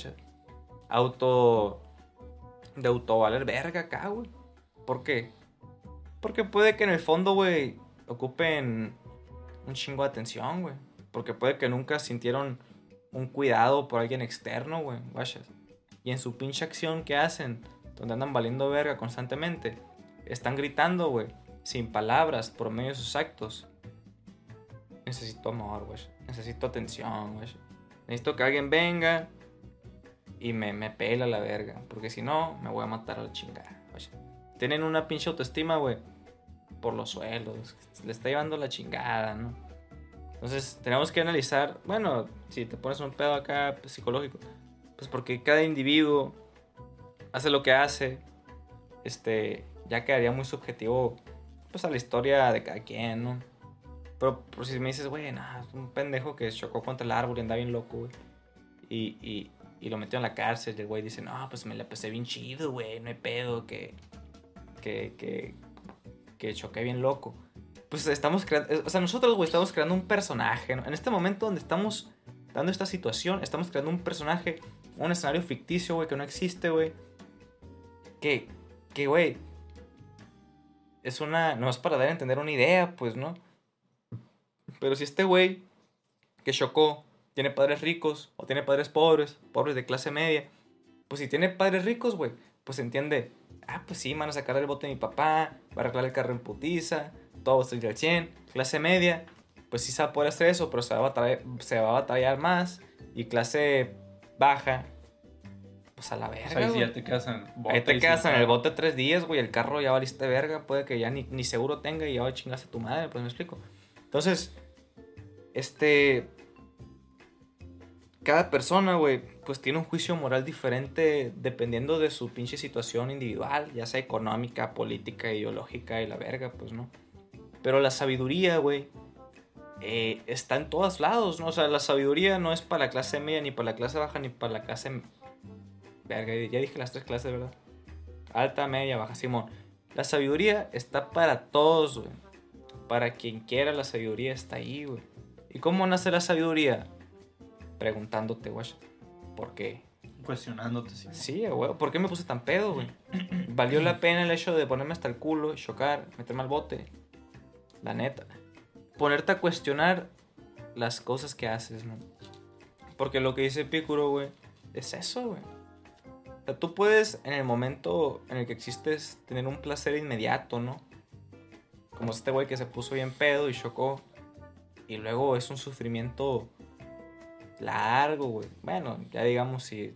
Auto. De auto valer verga acá, güey. ¿Por qué? Porque puede que en el fondo, güey, ocupen un chingo de atención, güey. Porque puede que nunca sintieron un cuidado por alguien externo, güey. guachas. Y en su pinche acción que hacen, donde andan valiendo verga constantemente, están gritando, güey, sin palabras, por medio de sus actos. Necesito amor, güey. Necesito atención, güey. Necesito que alguien venga y me, me pela la verga. Porque si no, me voy a matar a la chingada, güey. Tienen una pinche autoestima, güey, por los suelos. Le está llevando la chingada, ¿no? Entonces, tenemos que analizar, bueno, si te pones un pedo acá pues, psicológico, pues porque cada individuo hace lo que hace, este, ya quedaría muy subjetivo, pues a la historia de cada quien, ¿no? Pero por si me dices, güey, es un pendejo que chocó contra el árbol y anda bien loco, güey. Y, y, y lo metió en la cárcel y el güey dice, no, pues me la pasé bien chido, güey, no hay pedo, que, que, que, que choqué bien loco pues estamos creando, o sea, nosotros, güey, estamos creando un personaje. En este momento donde estamos dando esta situación, estamos creando un personaje, un escenario ficticio, güey, que no existe, güey. Que, que, güey, es una, no es para dar a entender una idea, pues, ¿no? Pero si este güey que chocó tiene padres ricos o tiene padres pobres, pobres de clase media, pues si tiene padres ricos, güey, pues entiende, ah, pues sí, van a sacar el bote de mi papá, va a arreglar el carro en putiza, todo va a salir al 100, clase media, pues sí se va a poder hacer eso, pero se va a batallar, se va a batallar más Y clase baja, pues a la verga. O sea, ahí sí ya te quedas en el bote. Ahí te quedas en el bote tres días, güey. El carro ya valiste verga. Puede que ya ni, ni seguro tenga y ya chingarse a tu madre. Pues me explico. Entonces, este. Cada persona, güey, pues tiene un juicio moral diferente dependiendo de su pinche situación individual, ya sea económica, política, ideológica y la verga, pues no. Pero la sabiduría, güey, eh, está en todos lados, ¿no? O sea, la sabiduría no es para la clase media, ni para la clase baja, ni para la clase Verga, ya dije las tres clases, ¿verdad? Alta, media, baja, Simón. La sabiduría está para todos, güey. Para quien quiera la sabiduría está ahí, güey. ¿Y cómo nace la sabiduría? Preguntándote, güey. ¿Por qué? Cuestionándote, sí. Sí, güey. ¿Por qué me puse tan pedo, güey? ¿Valió la pena el hecho de ponerme hasta el culo, chocar, meterme al bote? La neta. Ponerte a cuestionar las cosas que haces, ¿no? Porque lo que dice Pícuro, güey, es eso, güey. O sea, tú puedes, en el momento en el que existes, tener un placer inmediato, ¿no? Como este güey que se puso bien pedo y chocó. Y luego es un sufrimiento largo, güey. Bueno, ya digamos si,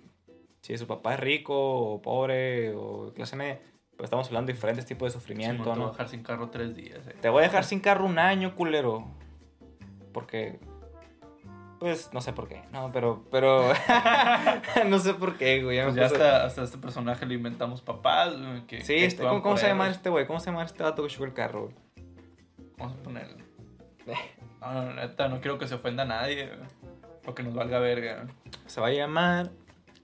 si su papá es rico o pobre o clase media. Pues estamos hablando de diferentes tipos de Sí, sufrimiento, te voy a ¿no? dejar sin carro tres días. eh. Te voy a dejar sin carro un año, culero. Porque. Pues no sé por qué. No, pero. Pero. no sé por qué, güey. ya Pues ya hasta, hasta este personaje le inventamos papás. güey, Que, Sí, que este, ¿cómo, cómo se llama este güey? ¿Cómo se llama este vato que chocó el carro, güey? Vamos a ponerle. No, no, neta, no quiero que se ofenda a nadie. güey, O que nos valga verga. Se va a llamar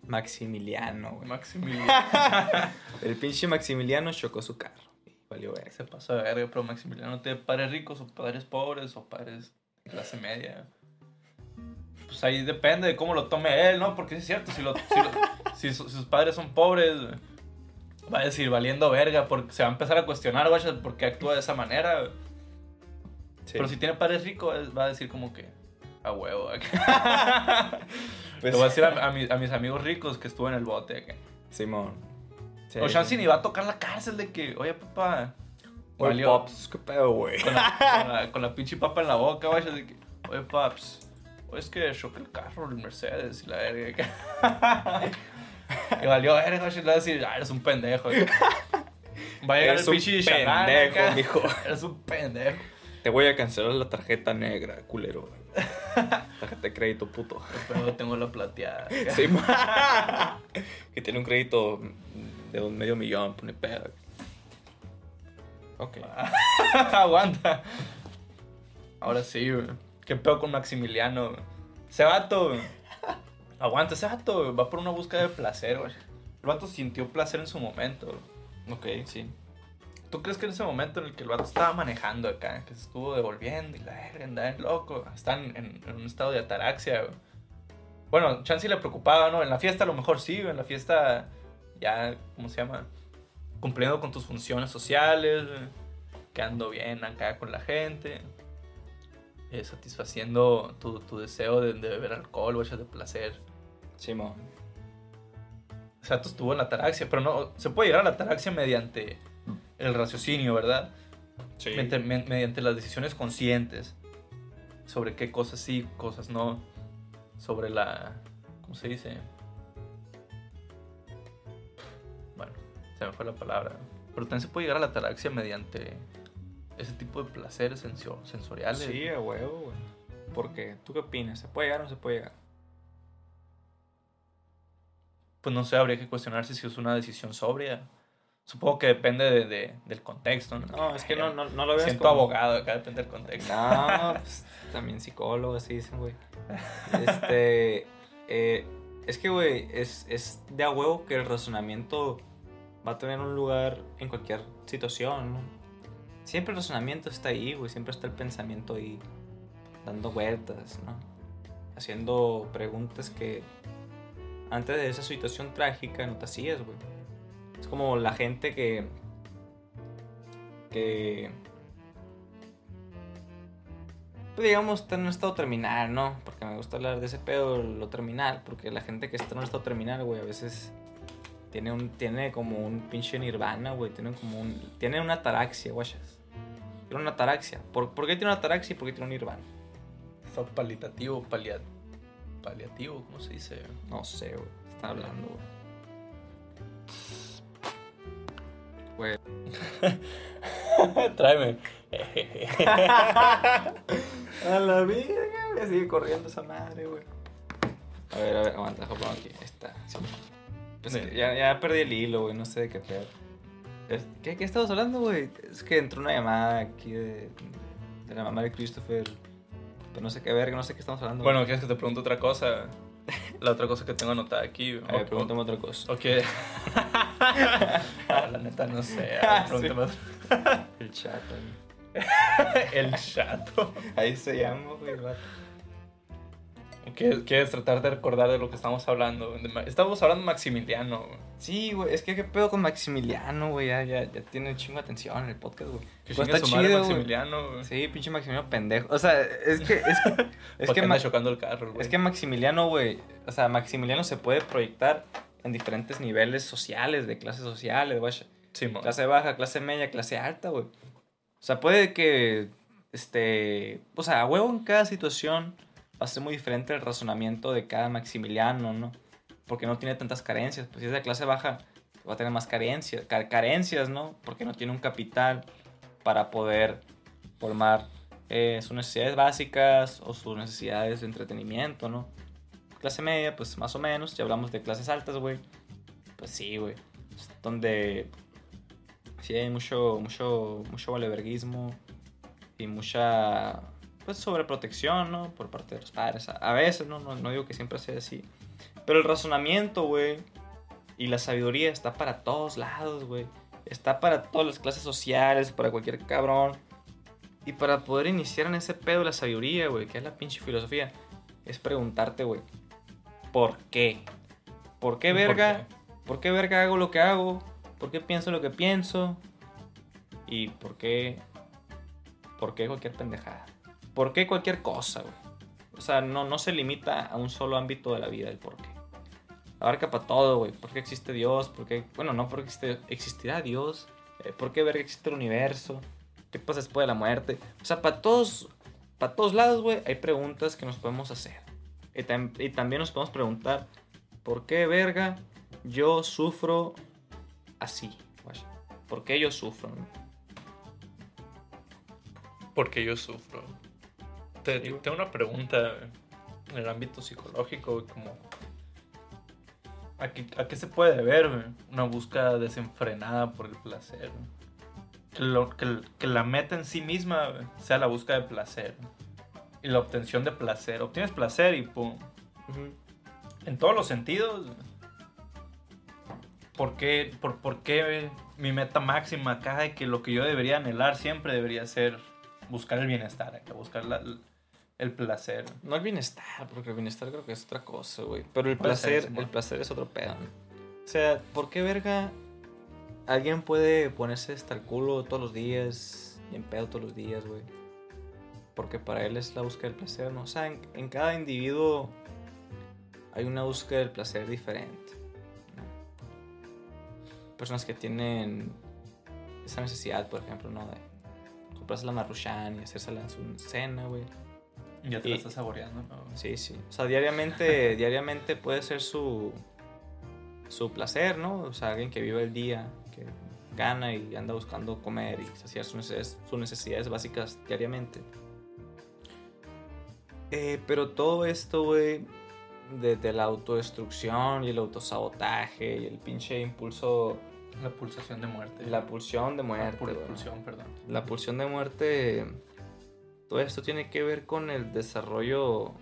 Maximiliano, güey. Maximiliano El pinche Maximiliano chocó su carro. Valió verga. se pasó de verga, pero Maximiliano tiene padres ricos o padres pobres o padres de clase media. Pues ahí depende de cómo lo tome él, ¿no? Porque es cierto, si, lo- si, lo- si su- si sus padres son pobres, va a decir valiendo verga, porque se va a empezar a cuestionar, güey, por qué actúa de esa manera. Sí. Pero si tiene padres ricos, va a decir como que a huevo. acá. Pues- voy a decir a, a mis, a mis amigos ricos que estuvo en el bote. acá. Simón. Sí. O ni va a tocar la cárcel de que, oye, papá. Oye, Pops, qué pedo, güey. con la, con, la, con la pinche papa en la boca, vaya, de que, oye, paps, oye, es que choqué el carro, el Mercedes y la verga. Y valió verga, vaya, le va a decir, ah, eres un pendejo. Va a llegar Eres el pinche pendejo, mijo. Eres un pendejo. Te voy a cancelar la tarjeta negra, culero. Tarjeta de crédito, puto. Pero tengo la plateada. Sí, que tiene un crédito de un medio millón, pone pedo. Ok. Aguanta. Ahora sí, güey. ¿Qué pedo con Maximiliano? güey? Ese vato, güey. Aguanta, ese vato, güey, Va por una búsqueda de placer, güey. El vato sintió placer en su momento, güey. Ok, sí. ¿Tú crees que en ese momento en el que el vato estaba manejando acá, que se estuvo devolviendo y la verga, andaba loco, está en, un estado de ataraxia, güey? Bueno, Chansey le preocupaba, ¿no? En la fiesta a lo mejor sí, güey, en la fiesta ya, ¿cómo se llama? Cumpliendo con tus funciones sociales, güey, quedando bien acá con la gente, eh, satisfaciendo tu, tu deseo de, de beber alcohol, güey, de placer. Simón. O sea, tú estuvo en la ataraxia, pero no, se puede llegar a la ataraxia mediante el raciocinio, ¿verdad? Sí. mediante, me- mediante las decisiones conscientes sobre qué cosas sí, cosas no, sobre la, ¿cómo se dice? Bueno, se me fue la palabra. Pero también se puede llegar a la ataraxia mediante ese tipo de placeres sensoriales. Sí, a huevo, güey. ¿Por qué? ¿Tú qué opinas? ¿Se puede llegar o no se puede llegar? Pues no sé, habría que cuestionarse si es una decisión sobria. Supongo que depende de- de- del contexto. No, No, es que no, no, no lo veas Siento como- abogado, acá depende del contexto. No, pues, también psicólogo, así dicen, güey. Este. eh, es que, güey, es, es de a huevo que el razonamiento va a tener un lugar en cualquier situación, ¿no? Siempre el razonamiento está ahí, güey. Siempre está el pensamiento ahí, dando vueltas, ¿no? Haciendo preguntas que antes de esa situación trágica no te hacías, güey. Es como la gente que. que pues digamos, está en un estado terminal, ¿no? Porque me gusta hablar de ese pedo, lo terminal, porque la gente que está en un estado terminal, güey, a veces tiene un tiene como un pinche nirvana, güey, tiene como un tiene una ataraxia, guachas. Tiene una ataraxia. ¿Por, ¿Por qué tiene una ataraxia y por qué tiene un nirvana? Estado palitativo, paliat, paliativo, ¿cómo se dice? No sé, güey. Está hablando, güey. Güey. Tráeme. A la verga, güey. Sigue corriendo esa madre, güey. A ver, a ver, aguanta, poner aquí. Está. Sí. Pues Sí. ya, ya perdí el hilo, güey. No sé de qué pedo. Es- ¿Qué, ¿Qué estabas hablando, güey? Es que entró una llamada aquí de, de la mamá de Christopher. Pero no sé qué verga, no sé qué estamos hablando. Bueno, ¿quieres que te pregunte otra cosa? La otra cosa que tengo anotada aquí. a ver, o- pregúntame otra cosa. Ok. Ah, la neta no sé. Ah, pregúntame El chat, güey. otra. El chato. Ahí se llama, güey, el vato. ¿Quieres, quieres tratar de recordar de lo que estamos hablando? Estamos hablando de Maximiliano. güey. Sí, güey, es que qué pedo con Maximiliano, güey. Ya, ya, ya tiene un chingo de atención en el podcast, güey. Que Pues está su madre chido. Maximiliano. güey. Sí, pinche Maximiliano pendejo. O sea, es que. Es, es que, anda Ma- chocando el carro, güey. es que Maximiliano, güey. O sea, Maximiliano se puede proyectar en diferentes niveles sociales, de clases sociales, güey. Sí. Clase baja, clase media, clase alta, güey. O sea, puede que. Este. O sea, a huevo en cada situación va a ser muy diferente el razonamiento de cada Maximiliano, ¿no? Porque no tiene tantas carencias. Pues si es de clase baja, va a tener más carencias, ca- carencias, ¿no? Porque no tiene un capital para poder formar eh, sus necesidades básicas o sus necesidades de entretenimiento, ¿no? Clase media, pues más o menos. Ya hablamos de clases altas, güey. Pues sí, güey. Donde sí hay mucho, mucho, mucho valeverguismo y mucha, pues, sobreprotección, ¿no? Por parte de los padres. A, veces, ¿no? ¿no? No digo que siempre sea así. Pero el razonamiento, güey, y la sabiduría está para todos lados, güey. Está para todas las clases sociales, para cualquier cabrón. Y para poder iniciar en ese pedo la sabiduría, güey, que es la pinche filosofía, es preguntarte, güey, ¿por qué? ¿Por qué ¿Por verga? ¿Por qué verga hago lo que hago? ¿Por qué pienso lo que pienso? ¿Y por qué? ¿Por qué cualquier pendejada? ¿Por qué cualquier cosa, güey? O sea, no, no se limita a un solo ámbito de la vida el por qué. Abarca para todo, güey. ¿Por qué existe Dios? ¿Por qué? Bueno, no porque existe, existirá Dios. Eh, ¿Por qué verga existe el universo? ¿Qué pasa después de la muerte? O sea, para todos, para todos lados, güey, hay preguntas que nos podemos hacer. Y, tam- y también nos podemos preguntar, ¿por qué verga yo sufro así? ¿Por qué yo sufro? no? Porque yo sufro. Te, tengo una pregunta en el ámbito psicológico, como... ¿A qué, a qué se puede ver güey, una búsqueda desenfrenada por el placer? Que, lo- que- que la meta en sí misma güey, sea la búsqueda de placer. Y la obtención de placer. Obtienes placer y pum. En todos los sentidos. güey. ¿Por qué, por, por qué mi meta máxima acá de que lo que yo debería anhelar siempre debería ser buscar el bienestar, acá, buscar la- el placer? No el bienestar, porque el bienestar creo que es otra cosa, güey. Pero el placer, el placer es otro pedo. O sea, ¿por qué verga alguien puede ponerse hasta el culo todos los días y en pedo todos los días, güey? Porque para él es la búsqueda del placer, ¿no? O sea, en, en cada individuo hay una búsqueda del placer diferente. Personas que tienen esa necesidad, por ejemplo, ¿no? De comprarse la marruchan y hacérsela en su cena, güey. Ya te Y- la estás saboreando, ¿no? Sí, sí. O sea, diariamente, diariamente puede ser su, su placer, ¿no? O sea, alguien que vive el día, que gana y anda buscando comer y saciar sus necesidades, sus necesidades básicas diariamente. Eh, pero todo esto, güey, desde la autodestrucción y el autosabotaje y el pinche impulso, La pulsación de muerte. la pulsión de muerte, güey. pulsión, perdón. La pulsión de muerte, todo esto tiene que ver con el desarrollo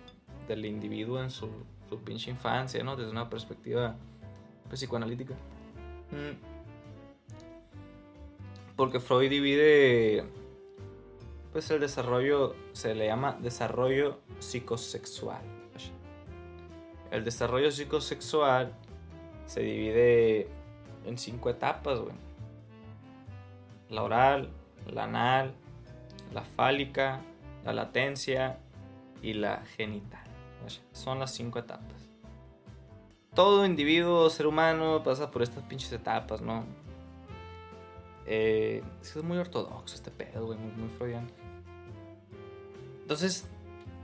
del individuo en su, su pinche infancia, ¿no? Desde una perspectiva psicoanalítica. Mm. Porque Freud divide, pues el desarrollo, se le llama desarrollo psicosexual. El desarrollo psicosexual se divide en cinco etapas, güey. La oral, la anal, la fálica, la latencia y la genital. Son las cinco etapas. Todo individuo, ser humano, pasa por estas pinches etapas, ¿no? Eh, es muy ortodoxo este pedo, güey, muy, muy freudiano. Entonces,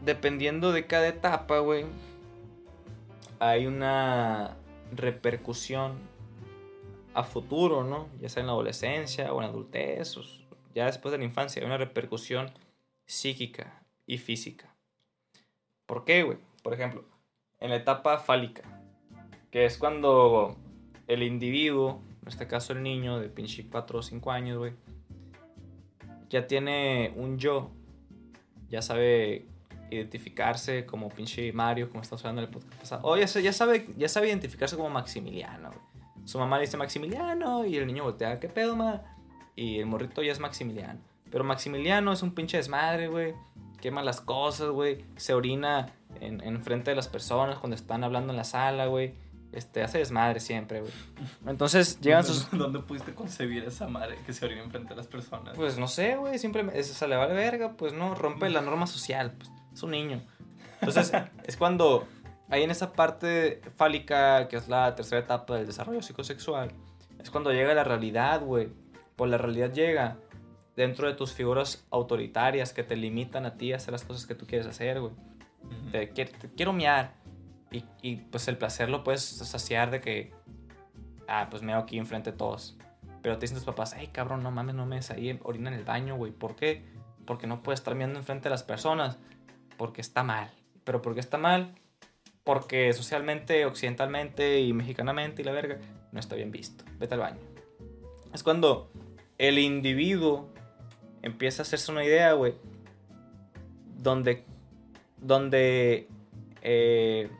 dependiendo de cada etapa, güey, hay una repercusión a futuro, ¿no? Ya sea en la adolescencia o en la adultez, o ya después de la infancia, hay una repercusión psíquica y física. ¿Por qué, güey? Por ejemplo, en la etapa fálica, que es cuando el individuo, en este caso el niño de pinche 4 o 5 años, güey, ya tiene un yo, ya sabe identificarse como pinche Mario, como estamos hablando en el podcast pasado. O ya, ya, sabe, ya sabe identificarse como Maximiliano. Su mamá le dice Maximiliano y el niño voltea, ¿qué pedo, ma? Y el morrito ya es Maximiliano. Pero Maximiliano es un pinche desmadre, güey. Quema las cosas, güey. Se orina en, en frente de las personas cuando están hablando en la sala, güey. Este, hace desmadre siempre, güey. Entonces llegan sus. ¿Dónde pudiste concebir esa madre que se orina enfrente de las personas? Pues no sé, güey. Siempre se le vale verga, pues no. Rompe la norma social, pues. Es un niño. Entonces, es cuando ahí en esa parte fálica, que es la tercera etapa del desarrollo psicosexual, es cuando llega la realidad, güey. Pues la realidad llega dentro de tus figuras autoritarias que te limitan a ti a hacer las cosas que tú quieres hacer, güey. te, quiero miar. Y, y, pues el placer lo puedes saciar de que, ah, pues me hago aquí enfrente de todos. Pero te dicen tus papás, ay, cabrón, no mames, no me des ahí, orina en el baño, güey. ¿Por qué? Porque no puedes estar mirando enfrente de las personas porque está mal. Pero porque está mal, porque socialmente, occidentalmente y mexicanamente y la verga, no está bien visto. Vete al baño. Es cuando el individuo empieza a hacerse una idea, güey, donde, donde, eh,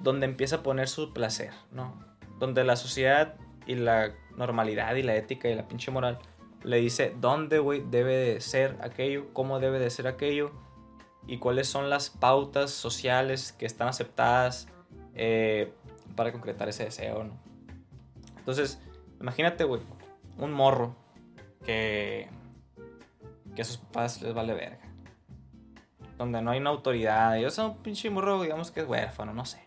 donde empieza a poner su placer, ¿no? Donde la sociedad y la normalidad y la ética y la pinche moral le dice dónde, güey, debe de ser aquello, cómo debe de ser aquello y cuáles son las pautas sociales que están aceptadas eh, para concretar ese deseo, ¿no? Entonces, imagínate, güey, un morro que, que a sus papás les vale verga. Donde no hay una autoridad. Yo soy un pinche morro, digamos que es huérfano, no sé.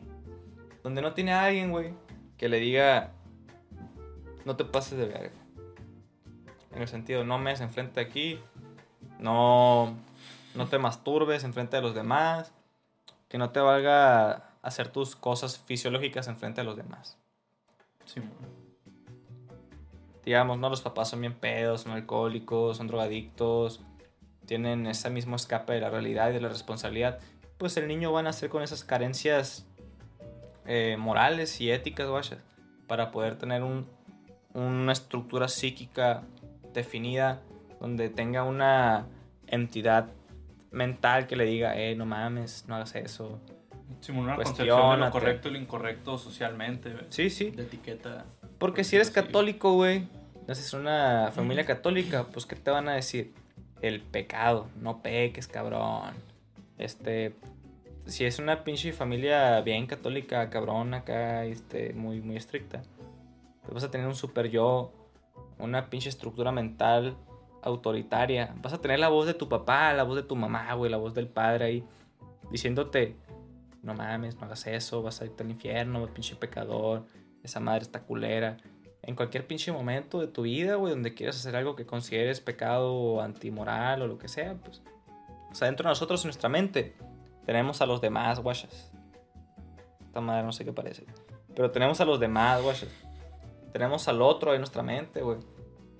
Donde no tiene alguien, güey, que le diga, no te pases de verga. En el sentido, no me des enfrente aquí, no no te masturbes enfrente de los demás, que no te valga hacer tus cosas fisiológicas enfrente de los demás. Sí, Digamos, no, los papás son bien pedos, son alcohólicos, son drogadictos, tienen ese mismo escape de la realidad y de la responsabilidad. Pues el niño va a nacer con esas carencias eh, morales y éticas, vaya, para poder tener una estructura psíquica definida donde tenga una entidad mental que le diga, eh, no mames, no hagas eso. Simular una concepción de lo correcto y lo incorrecto socialmente. Sí, sí. De etiqueta. Porque si eres católico, güey, naces una familia católica, pues ¿qué te van a decir? El pecado, no peques, cabrón. Este, si es una pinche familia bien católica, cabrón, acá, este, muy, muy estricta, pues vas a tener un super yo, una pinche estructura mental autoritaria. Vas a tener la voz de tu papá, la voz de tu mamá, güey, la voz del padre ahí, diciéndote, no mames, no hagas eso, vas a irte al infierno, pinche pecador, esa madre está culera. En cualquier pinche momento de tu vida, güey, donde quieras hacer algo que consideres pecado o antimoral o lo que sea, pues. O sea, dentro de nosotros, en nuestra mente, tenemos a los demás, guachas. Esta madre no sé qué parece. Pero tenemos a los demás, guachas. Tenemos al otro en nuestra mente, güey.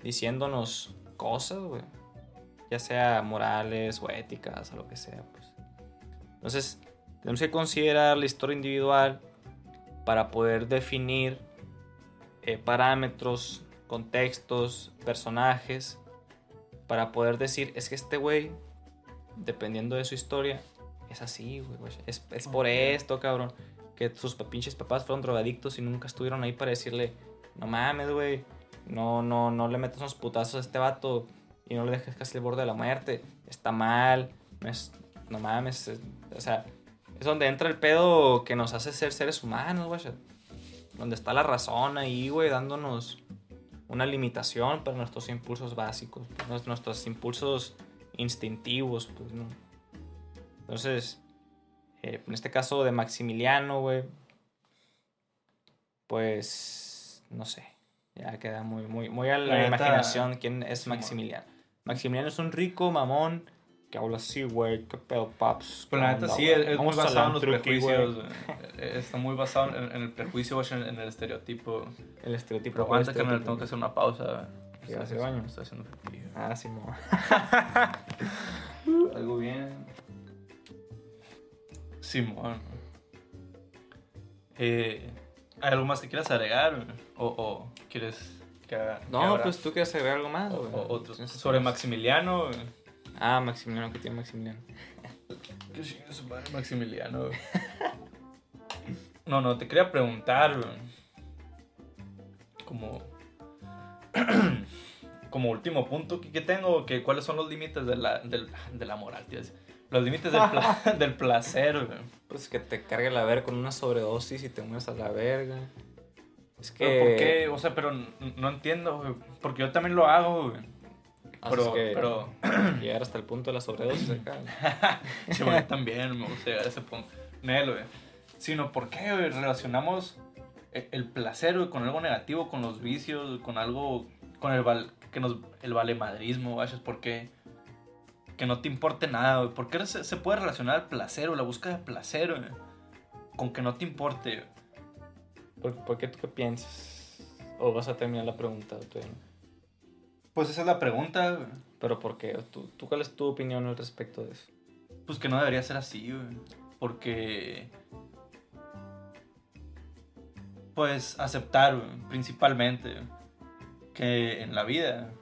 Diciéndonos cosas, güey. Ya sea morales o éticas o lo que sea, pues. Entonces, tenemos que considerar la historia individual para poder definir eh, parámetros, contextos, personajes, para poder decir, es que este güey, dependiendo de su historia, es así, güey. Es, es por esto, cabrón. Que sus pinches papás fueron drogadictos y nunca estuvieron ahí para decirle, no mames, güey no, no, no le metas unos putazos a este vato y no le dejes casi el borde de la muerte. Está mal, no, es, no mames, o sea, es donde entra el pedo que nos hace ser seres humanos, güey. Donde está la razón ahí, güey, dándonos una limitación para nuestros impulsos básicos, nuestros impulsos instintivos, pues, ¿no? Entonces, eh, en este caso de Maximiliano, güey, pues, no sé. Ya queda muy, muy, muy a la, imaginación quién es Maximiliano. Maximiliano es un rico mamón que habla así, güey, qué pedo, paps. Pues la ¿Qué neta sí, es, es muy basado en los truqui, prejuicios. güey. eh, Está muy basado en, en el prejuicio, güey, en, en el estereotipo. El estereotipo. Pero ¿cuál aguanta que me tengo que hacer una pausa. ¿Qué, hace baño? Estoy haciendo frío. Ah, sí, no. Algo bien. Simón. Eh, ¿Hay algo más que quieras agregar? ¿O, o quieres que haga? No, pues tú quieres agregar algo más, o- sobre Maximiliano. Ah, Maximiliano, ¿qué tiene Maximiliano? ¿Qué su madre, Maximiliano? No, no, te quería preguntar. Como. Como último punto que, que tengo, que cuáles son los límites de la, del- de la moral, tío. Los límites del, pla- del placer, güey. Pues que te cargue la verga con una sobredosis y te mueres a la verga. Es que. Pero ¿por qué? O sea, pero no entiendo, güey. Porque yo también lo hago, güey. Pero, que pero llegar hasta el punto de la sobredosis acá. sí, güey, también me gusta llegar a ese punto. Nel, güey. Sino, ¿por qué, güey? Relacionamos e- el placer, güey, con algo negativo, con los vicios, con algo, con el, val- que nos, el valemadrismo, güey. ¿Por qué? Que no te importe nada, güey. ¿Por qué se, se puede relacionar el placer o la búsqueda de placer, güey? Con que no te importe, güey? ¿Por, por qué tú qué piensas? ¿O vas a terminar la pregunta? no? Pues esa es la pregunta, güey. ¿Pero por qué? ¿Tú, ¿Tú cuál es tu opinión al respecto de eso? Pues que no debería ser así, güey. Porque. Pues aceptar, güey, principalmente, güey, que en la vida.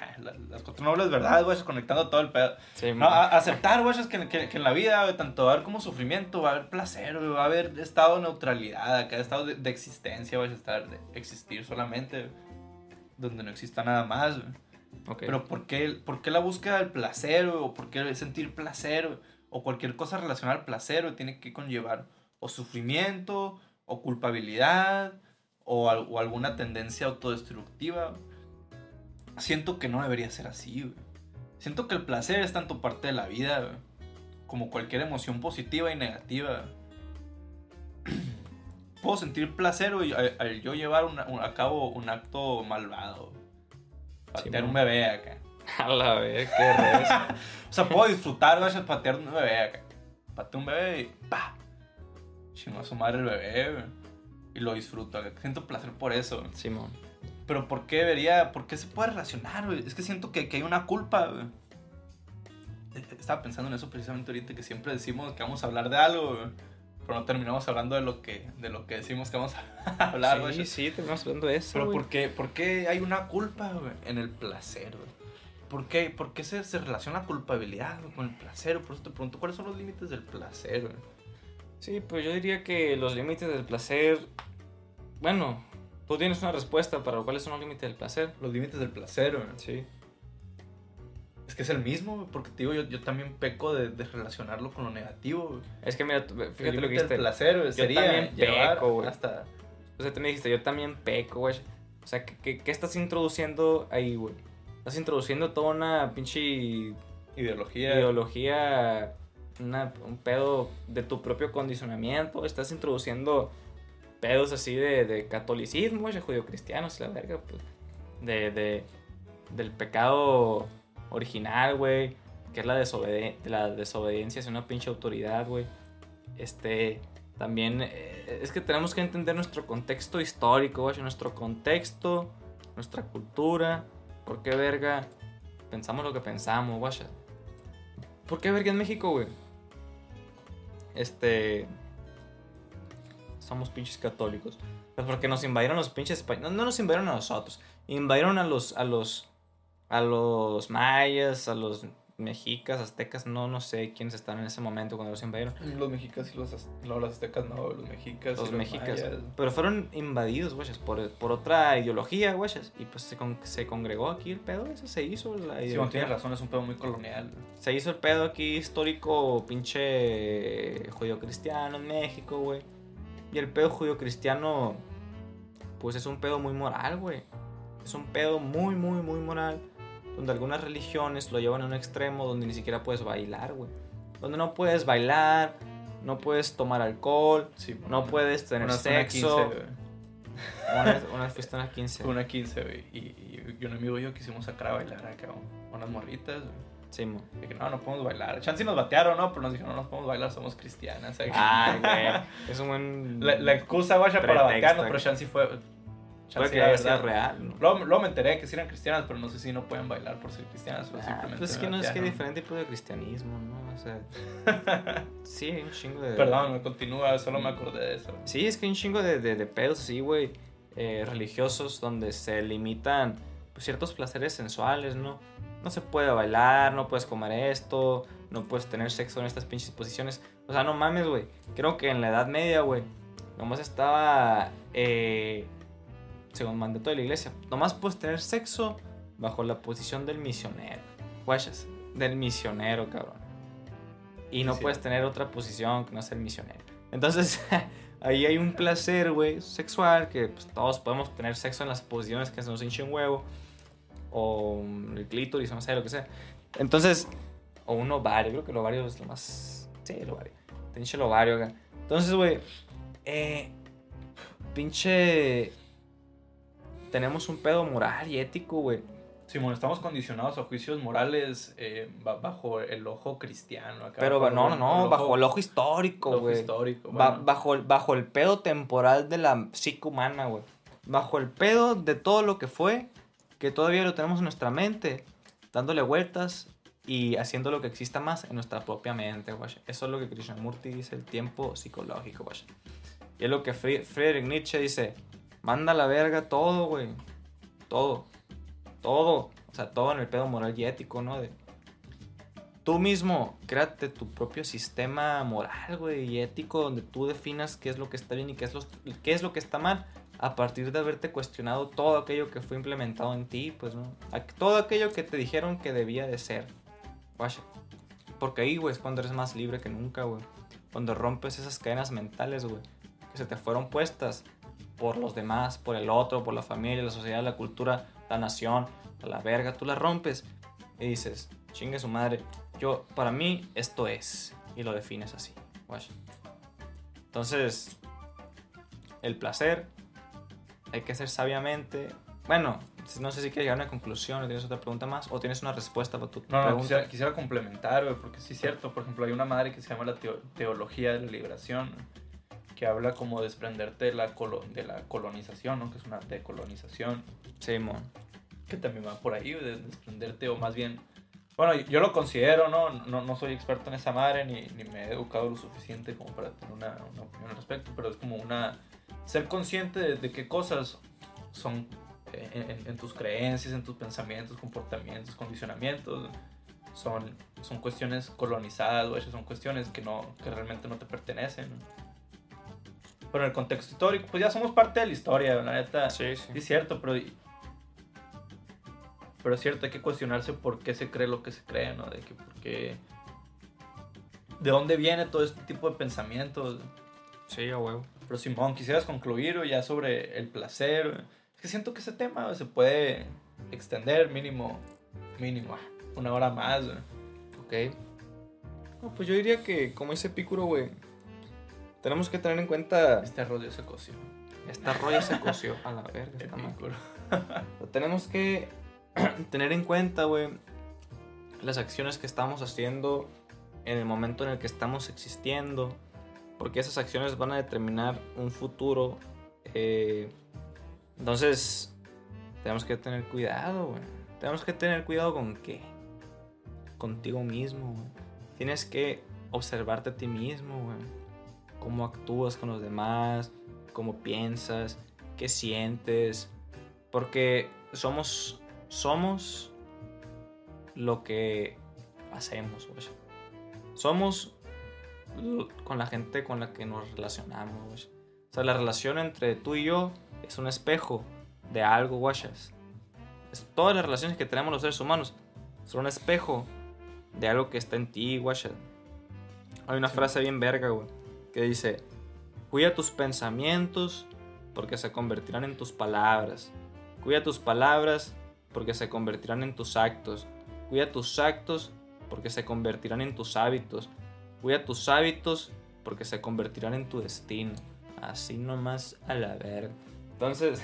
ah, la- Las cuatro nobles verdades, güey, conectando todo el pedo. Sí, No, aceptar, güey, es que, que- que en la vida, güey, tanto va a haber como sufrimiento, va a haber placer, güey, va a haber estado de neutralidad, acá estado de, de existencia, va a estar de existir solamente, güey, donde no exista nada más, güey. Pero ¿por qué, por qué la búsqueda del placer güey? o por qué sentir placer güey? o cualquier cosa relacionada al placer güey, tiene que conllevar o sufrimiento o culpabilidad o, o alguna tendencia autodestructiva? güey? Siento que no debería ser así. güey. Siento que el placer es tanto parte de la vida güey, como cualquier emoción positiva y negativa. Puedo sentir placer al, al yo llevar una- un- a cabo un acto malvado. Patear Simón. un bebé acá. A la vez, qué rezo. O sea, puedo disfrutar, al patear un bebé acá. Pateo un bebé y ¡pa! Chingo a su madre el bebé, güey. Y lo disfruto, acá. Siento placer por eso. Simón. Pero ¿por qué debería, por qué se puede relacionar, güey? Es que siento que, que hay una culpa, güey. Eh, Estaba pensando en eso precisamente ahorita, que siempre decimos que vamos a hablar de algo, güey. Pero no terminamos hablando de lo que, de lo que decimos que vamos a hablar, güey. sí, sí, terminamos hablando de eso. Pero. ¿por qué, por qué hay una culpa güey, en el placer? güey? ¿Por qué, por qué se, se relaciona la culpabilidad con el placer? Por eso te pregunto, ¿cuáles son los límites del placer? güey? Sí, pues yo diría que los límites del placer. Bueno, tú tienes una respuesta para cuáles son los límites del placer. Los límites del placer, güey. Sí. Es que es el mismo, porque te digo, yo, yo también peco de, de relacionarlo con lo negativo. güey. Es que mira, El fíjate lo que dijiste. placer güey, Yo sería también peco, güey. hasta... O sea, tú me dijiste, yo también peco, güey. O sea, ¿qué, qué, estás introduciendo ahí, güey? Estás introduciendo toda una pinche Ideología. ideología, una- un pedo de tu propio condicionamiento. Estás introduciendo pedos así de, de catolicismo, güey, de judio-cristianos, la verga, pues. De, de, del pecado original, güey. Que es la, desobede- la desobediencia hacia una pinche autoridad, güey. Este. También eh, es que tenemos que entender nuestro contexto histórico, güey. Nuestro contexto, nuestra cultura. ¿Por qué, verga? Pensamos lo que pensamos, güey. ¿Por qué, verga, en México, güey? Este. Somos pinches católicos. Pues porque nos invadieron los pinches españoles. No, no nos invadieron a nosotros. Invadieron a los. a los. A los mayas, a los mexicas, aztecas, no, no sé quiénes estaban en ese momento cuando los invadieron. Los mexicas y los, no, los aztecas no, los mexicas. y Los mexicas. mayas. Pero fueron invadidos, güeyes, por, por otra ideología, güeyes. Y pues se, con- se congregó aquí el pedo, eso se hizo. La Sí, no ideología. tienes razón, es un pedo muy colonial. Se hizo el pedo aquí histórico, pinche judío-cristiano en México, güey. Y el pedo judío-cristiano, pues es un pedo muy moral, güey. Es un pedo muy, muy, muy moral. Donde algunas religiones lo llevan a un extremo donde ni siquiera puedes bailar, güey. Donde no puedes bailar, no puedes tomar alcohol, Sí, no puedes tener una- sexo. 15, güey. Una, una fiesta la 15. Fue una 15, güey. Y, y, y un amigo y yo quisimos sacar a bailar acá unas morritas, güey. Sí, mo. De que no, no podemos bailar. Chance nos batearon, ¿no? Pero nos dijeron, no nos podemos bailar, somos cristianas. Ay, güey. Es un buen. la, la excusa, guacha, para batearnos, pero. Chance fue. Puede que haya sido real, ¿no? Luego, luego me enteré que sí eran cristianas, pero no sé si no pueden bailar por ser cristianas o Ah, simplemente. pues es que no es que hay diferente tipo de cristianismo, ¿no? O sea. sí, hay un chingo de. Perdón, continúa, solo me acordé de eso. Sí, es que hay un chingo de, de, de pedos así, güey, eh, religiosos donde se limitan pues, ciertos placeres sensuales, ¿no? No se puede bailar, no puedes comer esto, no puedes tener sexo en estas pinches posiciones. O sea, no mames, güey. Creo que en la Edad Media, güey, nomás estaba, eh, según mandato de la iglesia, nomás puedes tener sexo bajo la posición del misionero. Guachas, del misionero, cabrón. Y no sí. puedes tener otra posición que no ser misionero. Entonces, ahí hay un placer, güey, sexual, que pues, todos podemos tener sexo en las posiciones que se nos hinche un huevo, o el clítoris, o no sé, lo que sea. Entonces, o un ovario, creo que el ovario es lo más... Sí, el ovario. Te hinche el ovario acá. Entonces, güey, eh, pinche... Tenemos un pedo moral y ético, güey. Simón, estamos condicionados a juicios morales eh, ba- bajo el ojo cristiano. Acá, Pero bajo no, no, no, el bajo el ojo histórico, el ojo güey. histórico. Ba- bueno. bajo, el, bajo el pedo temporal de la psique humana, güey. Bajo el pedo de todo lo que fue, que todavía lo tenemos en nuestra mente, dándole vueltas y haciendo lo que exista más en nuestra propia mente, güey. Eso es lo que Krishnamurti dice, el tiempo psicológico, güey. Y es lo que Fri- Friedrich Nietzsche dice, manda la verga todo, güey. Todo. Todo. O sea, todo en el pedo moral y ético, ¿no? De, tú mismo, créate tu propio sistema moral, güey, y ético, donde tú definas qué es lo que está bien y qué es, los- qué es lo que está mal, a partir de haberte cuestionado todo aquello que fue implementado en ti, pues, ¿no? Todo aquello que te dijeron que debía de ser. Guacha. Porque ahí, güey, es cuando eres más libre que nunca, güey. Cuando rompes esas cadenas mentales, güey, que se te fueron puestas por los demás, por el otro, por la familia, la sociedad, la cultura, la nación, a la verga, tú la rompes y dices, chingue su madre, yo, para mí, esto es, y lo defines así. Entonces, el placer hay que hacer sabiamente. Bueno, no sé si quieres llegar a una conclusión o tienes otra pregunta más o tienes una respuesta para tu No, no, pregunta. quisiera, quisiera complementar, porque sí es cierto. Por ejemplo, hay una madre que se llama la teo- Teología de la Liberación, que habla como desprenderte de la, colo- de la colonización, ¿no? Que es una decolonización, Simón. que también va por ahí, de desprenderte, o más bien... Bueno, yo lo considero, ¿no? No, no soy experto en esa madre, ni, ni me he educado lo suficiente como para tener una, una opinión al respecto, pero es como una... Ser consciente de, de qué cosas son eh, en, en- en tus creencias, en tus pensamientos, comportamientos, condicionamientos, son, son cuestiones colonizadas, güey, son cuestiones que, no, que realmente no te pertenecen. Pero en el contexto histórico, pues ya somos parte de la historia, la neta. Sí, sí. Es cierto, pero. Pero es cierto, hay que cuestionarse por qué se cree lo que se cree, ¿no? De que por qué. ¿De dónde viene todo este tipo de pensamientos? Sí, a huevo. Pero Simón, quisieras concluir o ya sobre el placer. Es que siento que ese tema se puede extender mínimo, mínimo, una hora más. güey. Ok. No, pues yo diría que, como dice Pícuro, güey, tenemos que tener en cuenta. Este arroz ya se coció. Esta roya se coció a la verga. está mal. Tenemos que tener en cuenta, güey, las acciones que estamos haciendo en el momento en el que estamos existiendo. Porque esas acciones van a determinar un futuro. eh, entonces, tenemos que tener cuidado, güey. Tenemos que tener cuidado con qué. Contigo mismo, güey. Tienes que observarte a ti mismo, güey. Cómo actúas con los demás, cómo piensas, qué sientes. Porque somos, somos lo que hacemos, güey. Somos con la gente con la que nos relacionamos, güey. O sea, la relación entre tú y yo es un espejo de algo, guachas. Todas las relaciones que tenemos los seres humanos son un espejo de algo que está en ti, guachas. Hay una Sí. frase bien verga, güey, que dice, cuida tus pensamientos porque se convertirán en tus palabras. Cuida tus palabras porque se convertirán en tus actos. Cuida tus actos porque se convertirán en tus hábitos. Cuida tus hábitos porque se convertirán en tu destino. Así nomás a la verga. Entonces,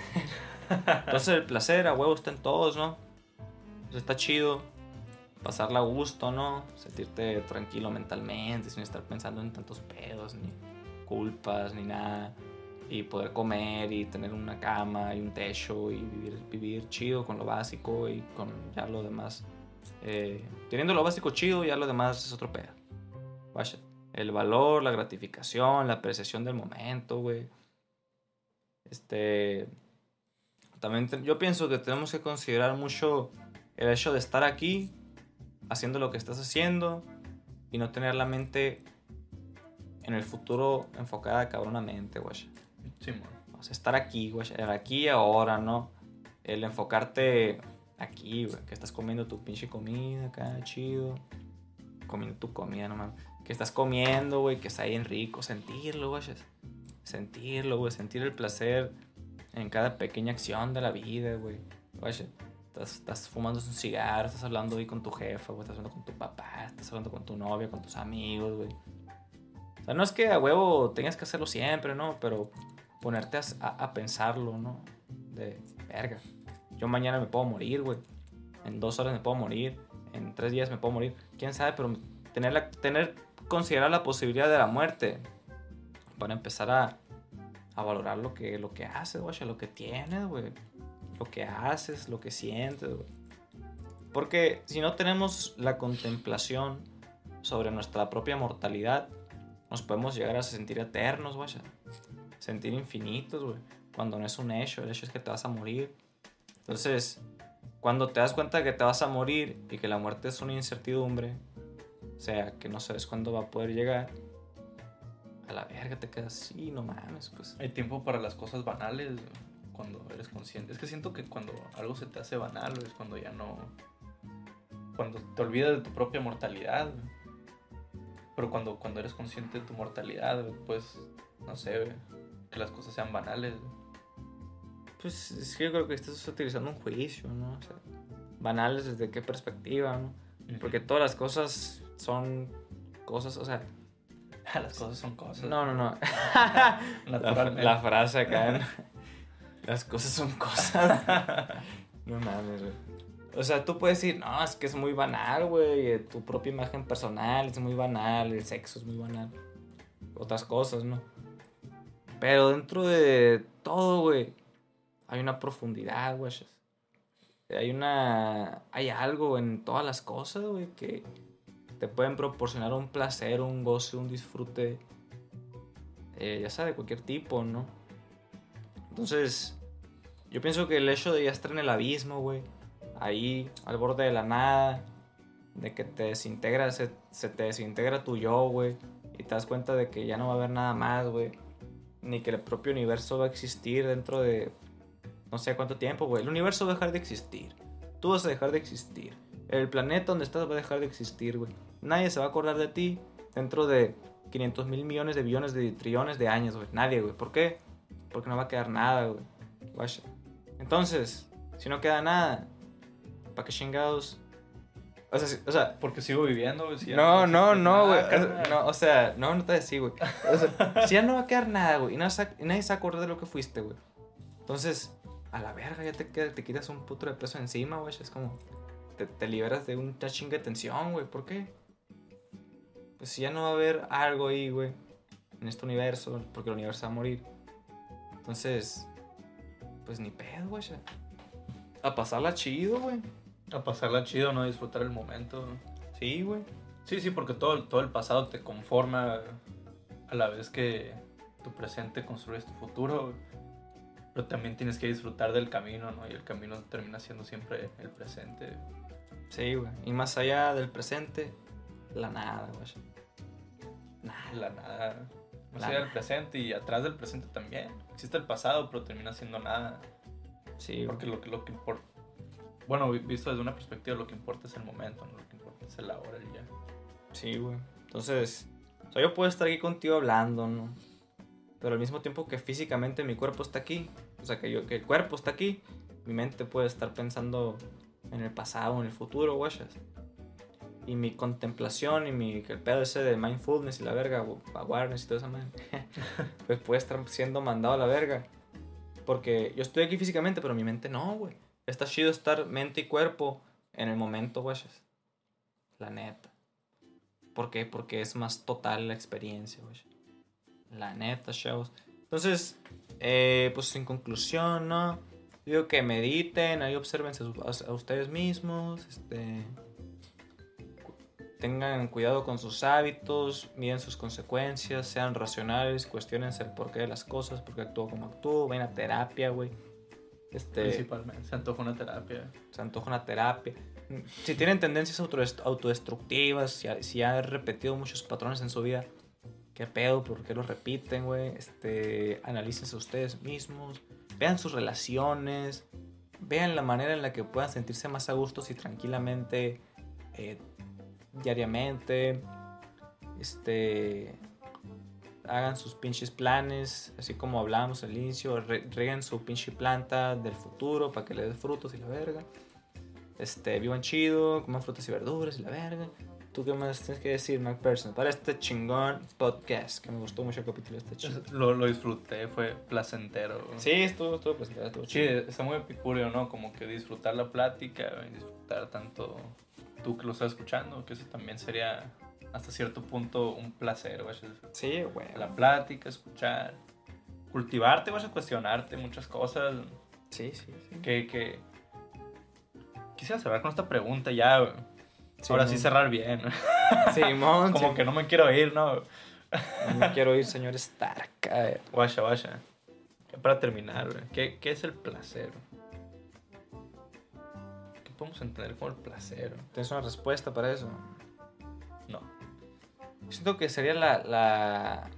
entonces el placer a huevo está en todos, ¿no? Está chido. Pasarla a gusto, ¿no? Sentirte tranquilo mentalmente, sin estar pensando en tantos pedos, ni culpas, ni nada. Y poder comer y tener una cama y un techo y vivir, vivir chido con lo básico y con ya lo demás. Eh, teniendo lo básico chido, ya lo demás es otro pedo. Vaya, el valor, la gratificación, la apreciación del momento, güey. Este. También yo pienso que tenemos que considerar mucho el hecho de estar aquí haciendo lo que estás haciendo y no tener la mente en el futuro enfocada cabronamente, güey. Sí, O sea, estar aquí, güey. Aquí y ahora, ¿no? El enfocarte aquí, güey. Que estás comiendo tu pinche comida acá, chido. Comiendo tu comida, no Que estás comiendo, güey. Que está bien rico. Sentirlo, güey. Sentirlo, güey. Sentir el placer en cada pequeña acción de la vida, güey. Güey Estás, fumando un cigarro, estás hablando ahí con tu jefa, estás hablando con tu papá, estás hablando con tu novia, con tus amigos, güey. O sea, no es que a huevo tengas que hacerlo siempre, ¿no? Pero ponerte a, a, pensarlo, ¿no? De, verga, yo mañana me puedo morir, güey. En dos horas me puedo morir, en tres días me puedo morir. Quién sabe, pero tener, la, tener considerar la posibilidad de la muerte para empezar a, a valorar lo que, lo que haces, güey, lo que tienes, güey lo que haces, lo que sientes. Porque si no tenemos la contemplación sobre nuestra propia mortalidad, nos podemos llegar a sentir eternos, güey. Sentir infinitos, güey. Cuando no es un hecho, el hecho es que te vas a morir. Entonces, cuando te das cuenta de que te vas a morir y que la muerte es una incertidumbre, o sea, que no sabes cuándo va a poder llegar, a la verga te quedas así, no mames, pues. Hay tiempo para las cosas banales, cuando eres consciente. Es que siento que cuando algo se te hace banal, es cuando ya no. Cuando te olvidas de tu propia mortalidad. Pero cuando, cuando eres consciente de tu mortalidad, pues, no sé, que las cosas sean banales. Pues es que yo creo que estás utilizando un juicio, ¿no? O sea, banales desde qué perspectiva, ¿no? Porque todas las cosas son cosas, o sea, las cosas son cosas. No, no, no. la, la, frase acá. Las cosas son cosas. no mames, güey. O sea, tú puedes decir, no, es que es muy banal, güey. Tu propia imagen personal es muy banal, el sexo es muy banal. Otras cosas, ¿no? Pero dentro de todo, güey, hay una profundidad, güey. Hay una. Hay algo en todas las cosas, güey, que te pueden proporcionar un placer, un goce, un disfrute. Eh, ya sea de cualquier tipo, ¿no? Entonces, yo pienso que el hecho de ya estar en el abismo, güey, ahí al borde de la nada, de que te desintegra, se, te desintegra tu yo, güey, y te das cuenta de que ya no va a haber nada más, güey, ni que el propio universo va a existir dentro de no sé cuánto tiempo, güey. El universo va a dejar de existir. Tú vas a dejar de existir. El planeta donde estás va a dejar de existir, güey. Nadie se va a acordar de ti dentro de 500 mil millones de billones de trillones de años, güey. Nadie, güey. ¿Por qué? Porque no va a quedar nada, güey. Entonces, si no queda nada, ¿para qué chingados? O sea, o sea, porque sigo viviendo, no, no, no, güey. No, o sea, no, no te decís, güey. O sea, si ya no va a quedar nada, güey. Y, nadie se acuerda de lo que fuiste, güey. Entonces, a la verga, ya te, te quitas un puto de peso encima, güey. Es como, te, te liberas de una chinga de tensión, güey. ¿Por qué? Pues si ya no va a haber algo ahí, güey. En este universo, porque el universo va a morir. Entonces, pues ni pedo, güey. A pasarla chido, güey. A pasarla chido, no disfrutar el momento. Sí, güey. Sí, sí, porque todo, todo el pasado te conforma a la vez que tu presente construyes tu futuro. Pero también tienes que disfrutar del camino, ¿no? Y el camino termina siendo siempre el presente. Sí, güey. Y más allá del presente, la nada, güey. Nada. La nada. Más allá del presente y atrás del presente también existe el pasado, pero termina siendo nada. Sí. Porque lo que, lo que importa. Bueno, visto desde una perspectiva, lo que importa es el momento, ¿no? Lo que importa es el ahora, el ya. Sí, güey. Entonces, o sea, yo puedo estar aquí contigo hablando, ¿no? Pero al mismo tiempo que físicamente mi cuerpo está aquí, o sea, que, yo, que el cuerpo está aquí, mi mente puede estar pensando en el pasado, en el futuro, güey y mi contemplación y mi el pedo ese de mindfulness y la verga, awareness y toda esa madre, pues puede estar siendo mandado a la verga. Porque yo estoy aquí físicamente, pero mi mente no, güey. Está chido estar mente y cuerpo en el momento, güey. La neta. ¿Por qué? Porque es más total la experiencia, güey. La neta, shows. Entonces, eh, pues en conclusión, ¿no? Digo que mediten, ahí observen a, ustedes mismos, este, tengan cuidado con sus hábitos, miren sus consecuencias, sean racionales, cuestionense el porqué de las cosas, por qué actúo como actúo, vayan a terapia, güey. Este, Principalmente, se antoja una terapia. Se antoja una terapia. Si tienen tendencias autodestructivas, si, si han repetido muchos patrones en su vida, ¿qué pedo? ¿Por qué los repiten, güey? Este, analícense ustedes mismos, vean sus relaciones, vean la manera en la que puedan sentirse más a gusto y tranquilamente eh, diariamente. Este. Hagan sus pinches planes, así como hablábamos al inicio. reguen su pinche planta del futuro para que le dé frutos y la verga. Este, vivan chido, coman frutas y verduras y la verga. ¿Tú qué más tienes que decir, MacPherson? Para este chingón podcast, que me gustó mucho el capítulo este chido. Lo, lo disfruté, fue placentero. Sí, estuvo, estuvo placentero, estuvo chido. Sí, está muy epicúreo, ¿no? Como que disfrutar la plática, disfrutar tanto tú que lo estás escuchando, que eso también sería hasta cierto punto un placer, güey. Sí, güey. La plática, escuchar, cultivarte, vas a cuestionarte muchas cosas. Sí, sí, sí. Que, que... Quisiera cerrar con esta pregunta ya, güey. Ahora sí cerrar bien. Sí, Como que no me quiero ir, ¿no? No me quiero ir, señor Stark. Vaya, vaya. Para terminar, güey. ¿Qué, ¿Qué es el placer? Podemos entender como el placer. ¿Tienes una respuesta para eso? No. Siento que sería la. la...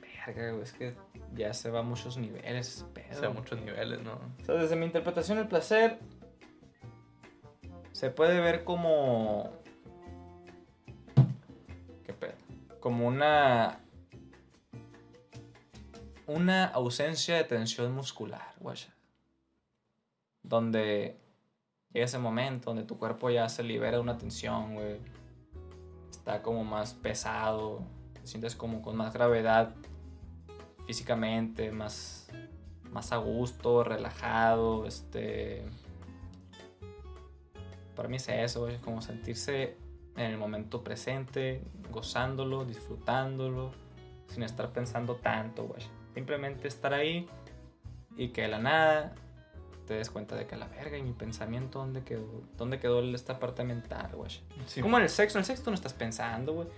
Verga, es que ya se va a muchos niveles. Se va a muchos niveles, ¿no? O sea, desde mi interpretación, el placer se puede ver como. ¿Qué pedo? Como una. Una ausencia de tensión muscular, guacha donde llega ese momento donde tu cuerpo ya se libera de una tensión, güey. Está como más pesado, te sientes como con más gravedad físicamente, más, más a gusto, relajado, este... Para mí es eso, güey, como sentirse en el momento presente, gozándolo, disfrutándolo, sin estar pensando tanto, güey. Simplemente estar ahí y que de la nada te des cuenta de que a la verga y mi pensamiento, ¿dónde quedó? ¿Dónde quedó esta parte mental, güey? Como en el sexo, en el sexo tú no estás pensando, güey.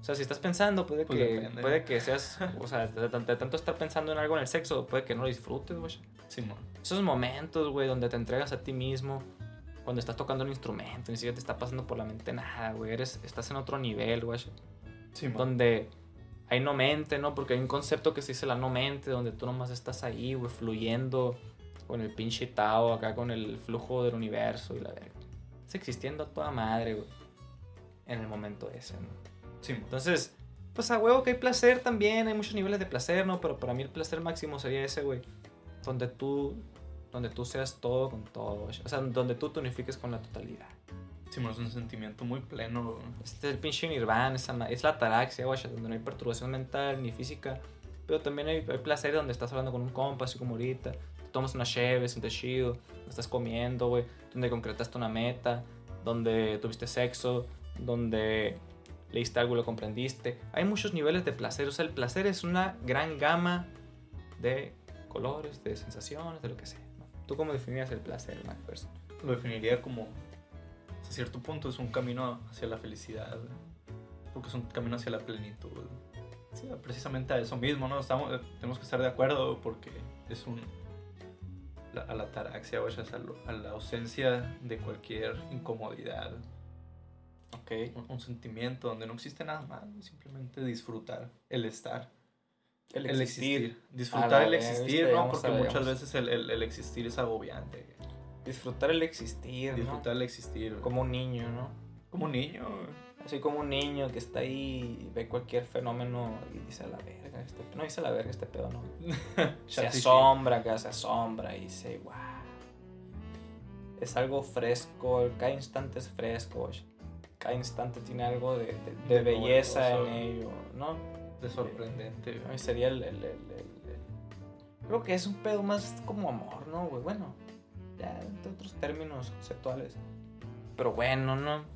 O sea, si estás pensando, puede pues que puede que seas, o sea, de, tanto estar pensando en algo en el sexo, puede que no lo disfrutes, güey. Sí, Esos momentos, güey, donde te entregas a ti mismo, cuando estás tocando un instrumento, ni siquiera te está pasando por la mente nada, güey, eres estás en otro nivel, güey. Sí, donde hay no mente, ¿no? Porque hay un concepto que se dice la no mente, donde tú nomás estás ahí, güey, fluyendo con el pinche Tao, acá con el flujo del universo y la verga. Estás existiendo a toda madre, güey. En el momento ese, ¿no? Sí. Entonces, pues a huevo que hay placer también, hay muchos niveles de placer, ¿no? Pero para mí el placer máximo sería ese, güey. Donde tú, donde tú seas todo con todo, o sea, donde tú te unifiques con la totalidad. Sí, es un sentimiento muy pleno. Este es el pinche nirvana, es la ataraxia, güey, donde no hay perturbación mental ni física. Pero también hay, hay placer donde estás hablando con un compa, así como ahorita tomas una cheve, sientes chido, estás comiendo, güey, donde concretaste una meta, donde tuviste sexo, donde leíste algo y lo comprendiste. Hay muchos niveles de placer, o sea, el placer es una gran gama de colores, de sensaciones, de lo que sea. ¿Tú cómo definirías el placer, MacPherson? Lo definiría como, a cierto punto, es un camino hacia la felicidad, porque es un camino hacia la plenitud. Precisamente a eso mismo, ¿no? Estamos, tenemos que estar de acuerdo porque es un a la ataraxia o a, la ausencia de cualquier incomodidad. Okay. Un, sentimiento donde no existe nada más, simplemente disfrutar el estar. El existir. Disfrutar el existir, ¿no? Porque muchas veces el, el, existir es agobiante. Disfrutar el existir. Disfrutar el existir. Como un niño, ¿no? Como un niño. Así como un niño que está ahí y ve cualquier fenómeno y dice a la verga, este, no dice a la verga este pedo, no. se asombra, que se asombra y dice, wow. Es algo fresco, cada instante es fresco, cada instante tiene algo de, belleza en ello, ¿no? De sorprendente. sería el, Creo que es un pedo más como amor, ¿no, güey? Bueno, ya entre otros términos conceptuales Pero bueno, ¿no?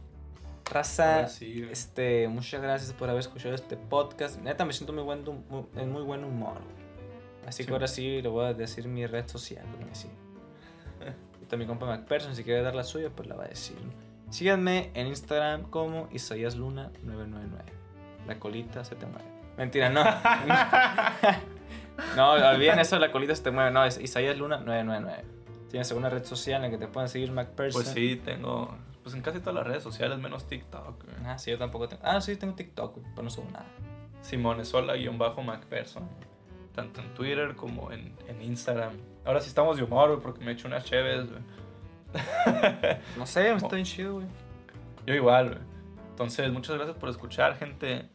Raza, sí, este, muchas gracias por haber escuchado este podcast. Neta, me siento muy buen, en muy buen humor. güey. Así Sí. que ahora sí le voy a decir mi red social. güey, también mi compa MacPherson, si quiere dar la suya, pues la va a decir. Síganme en Instagram como Isaías Luna 999. La colita se te mueve. Mentira, no. no, olviden eso, la colita se te mueve. No, es Isaías Luna 999. Tienes alguna red social en la que te puedan seguir MacPherson. Pues sí, tengo. Pues en casi todas las redes sociales, menos TikTok. güey. Ah, sí, yo tampoco tengo. Ah, sí, tengo TikTok, güey, pero no subo nada. Simonesola-MacPherson. Tanto en Twitter como en, en Instagram. Ahora sí estamos de humor, güey, porque me he hecho unas cheves, güey. No sé, está bien chido, güey. Yo igual, güey. Entonces, muchas gracias por escuchar, gente.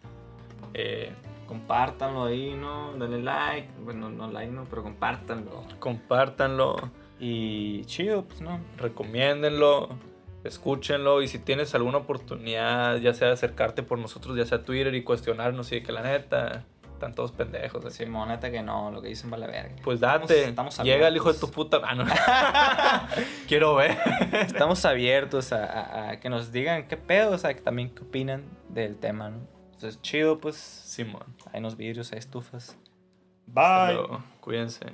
Eh, Compártanlo ahí, ¿no? Denle like. Bueno, no like, no, pero compártanlo. compártanlo, Y chido, pues no. recomiéndenlo, escúchenlo. Y si tienes alguna oportunidad, ya sea de acercarte por nosotros, ya sea a Twitter y cuestionarnos, y de que la neta, están todos pendejos. Así. Sí, moneta que no, lo que dicen vale verga. Pues date, Estamos- estamos llega el hijo de tu puta mano. Quiero ver. Estamos abiertos a, a- a que nos digan qué pedo, o sea, que también qué opinan del tema, ¿no? Entonces, chido, pues. Simón. Hay unos vidrios, hay estufas. Luego. Cuídense.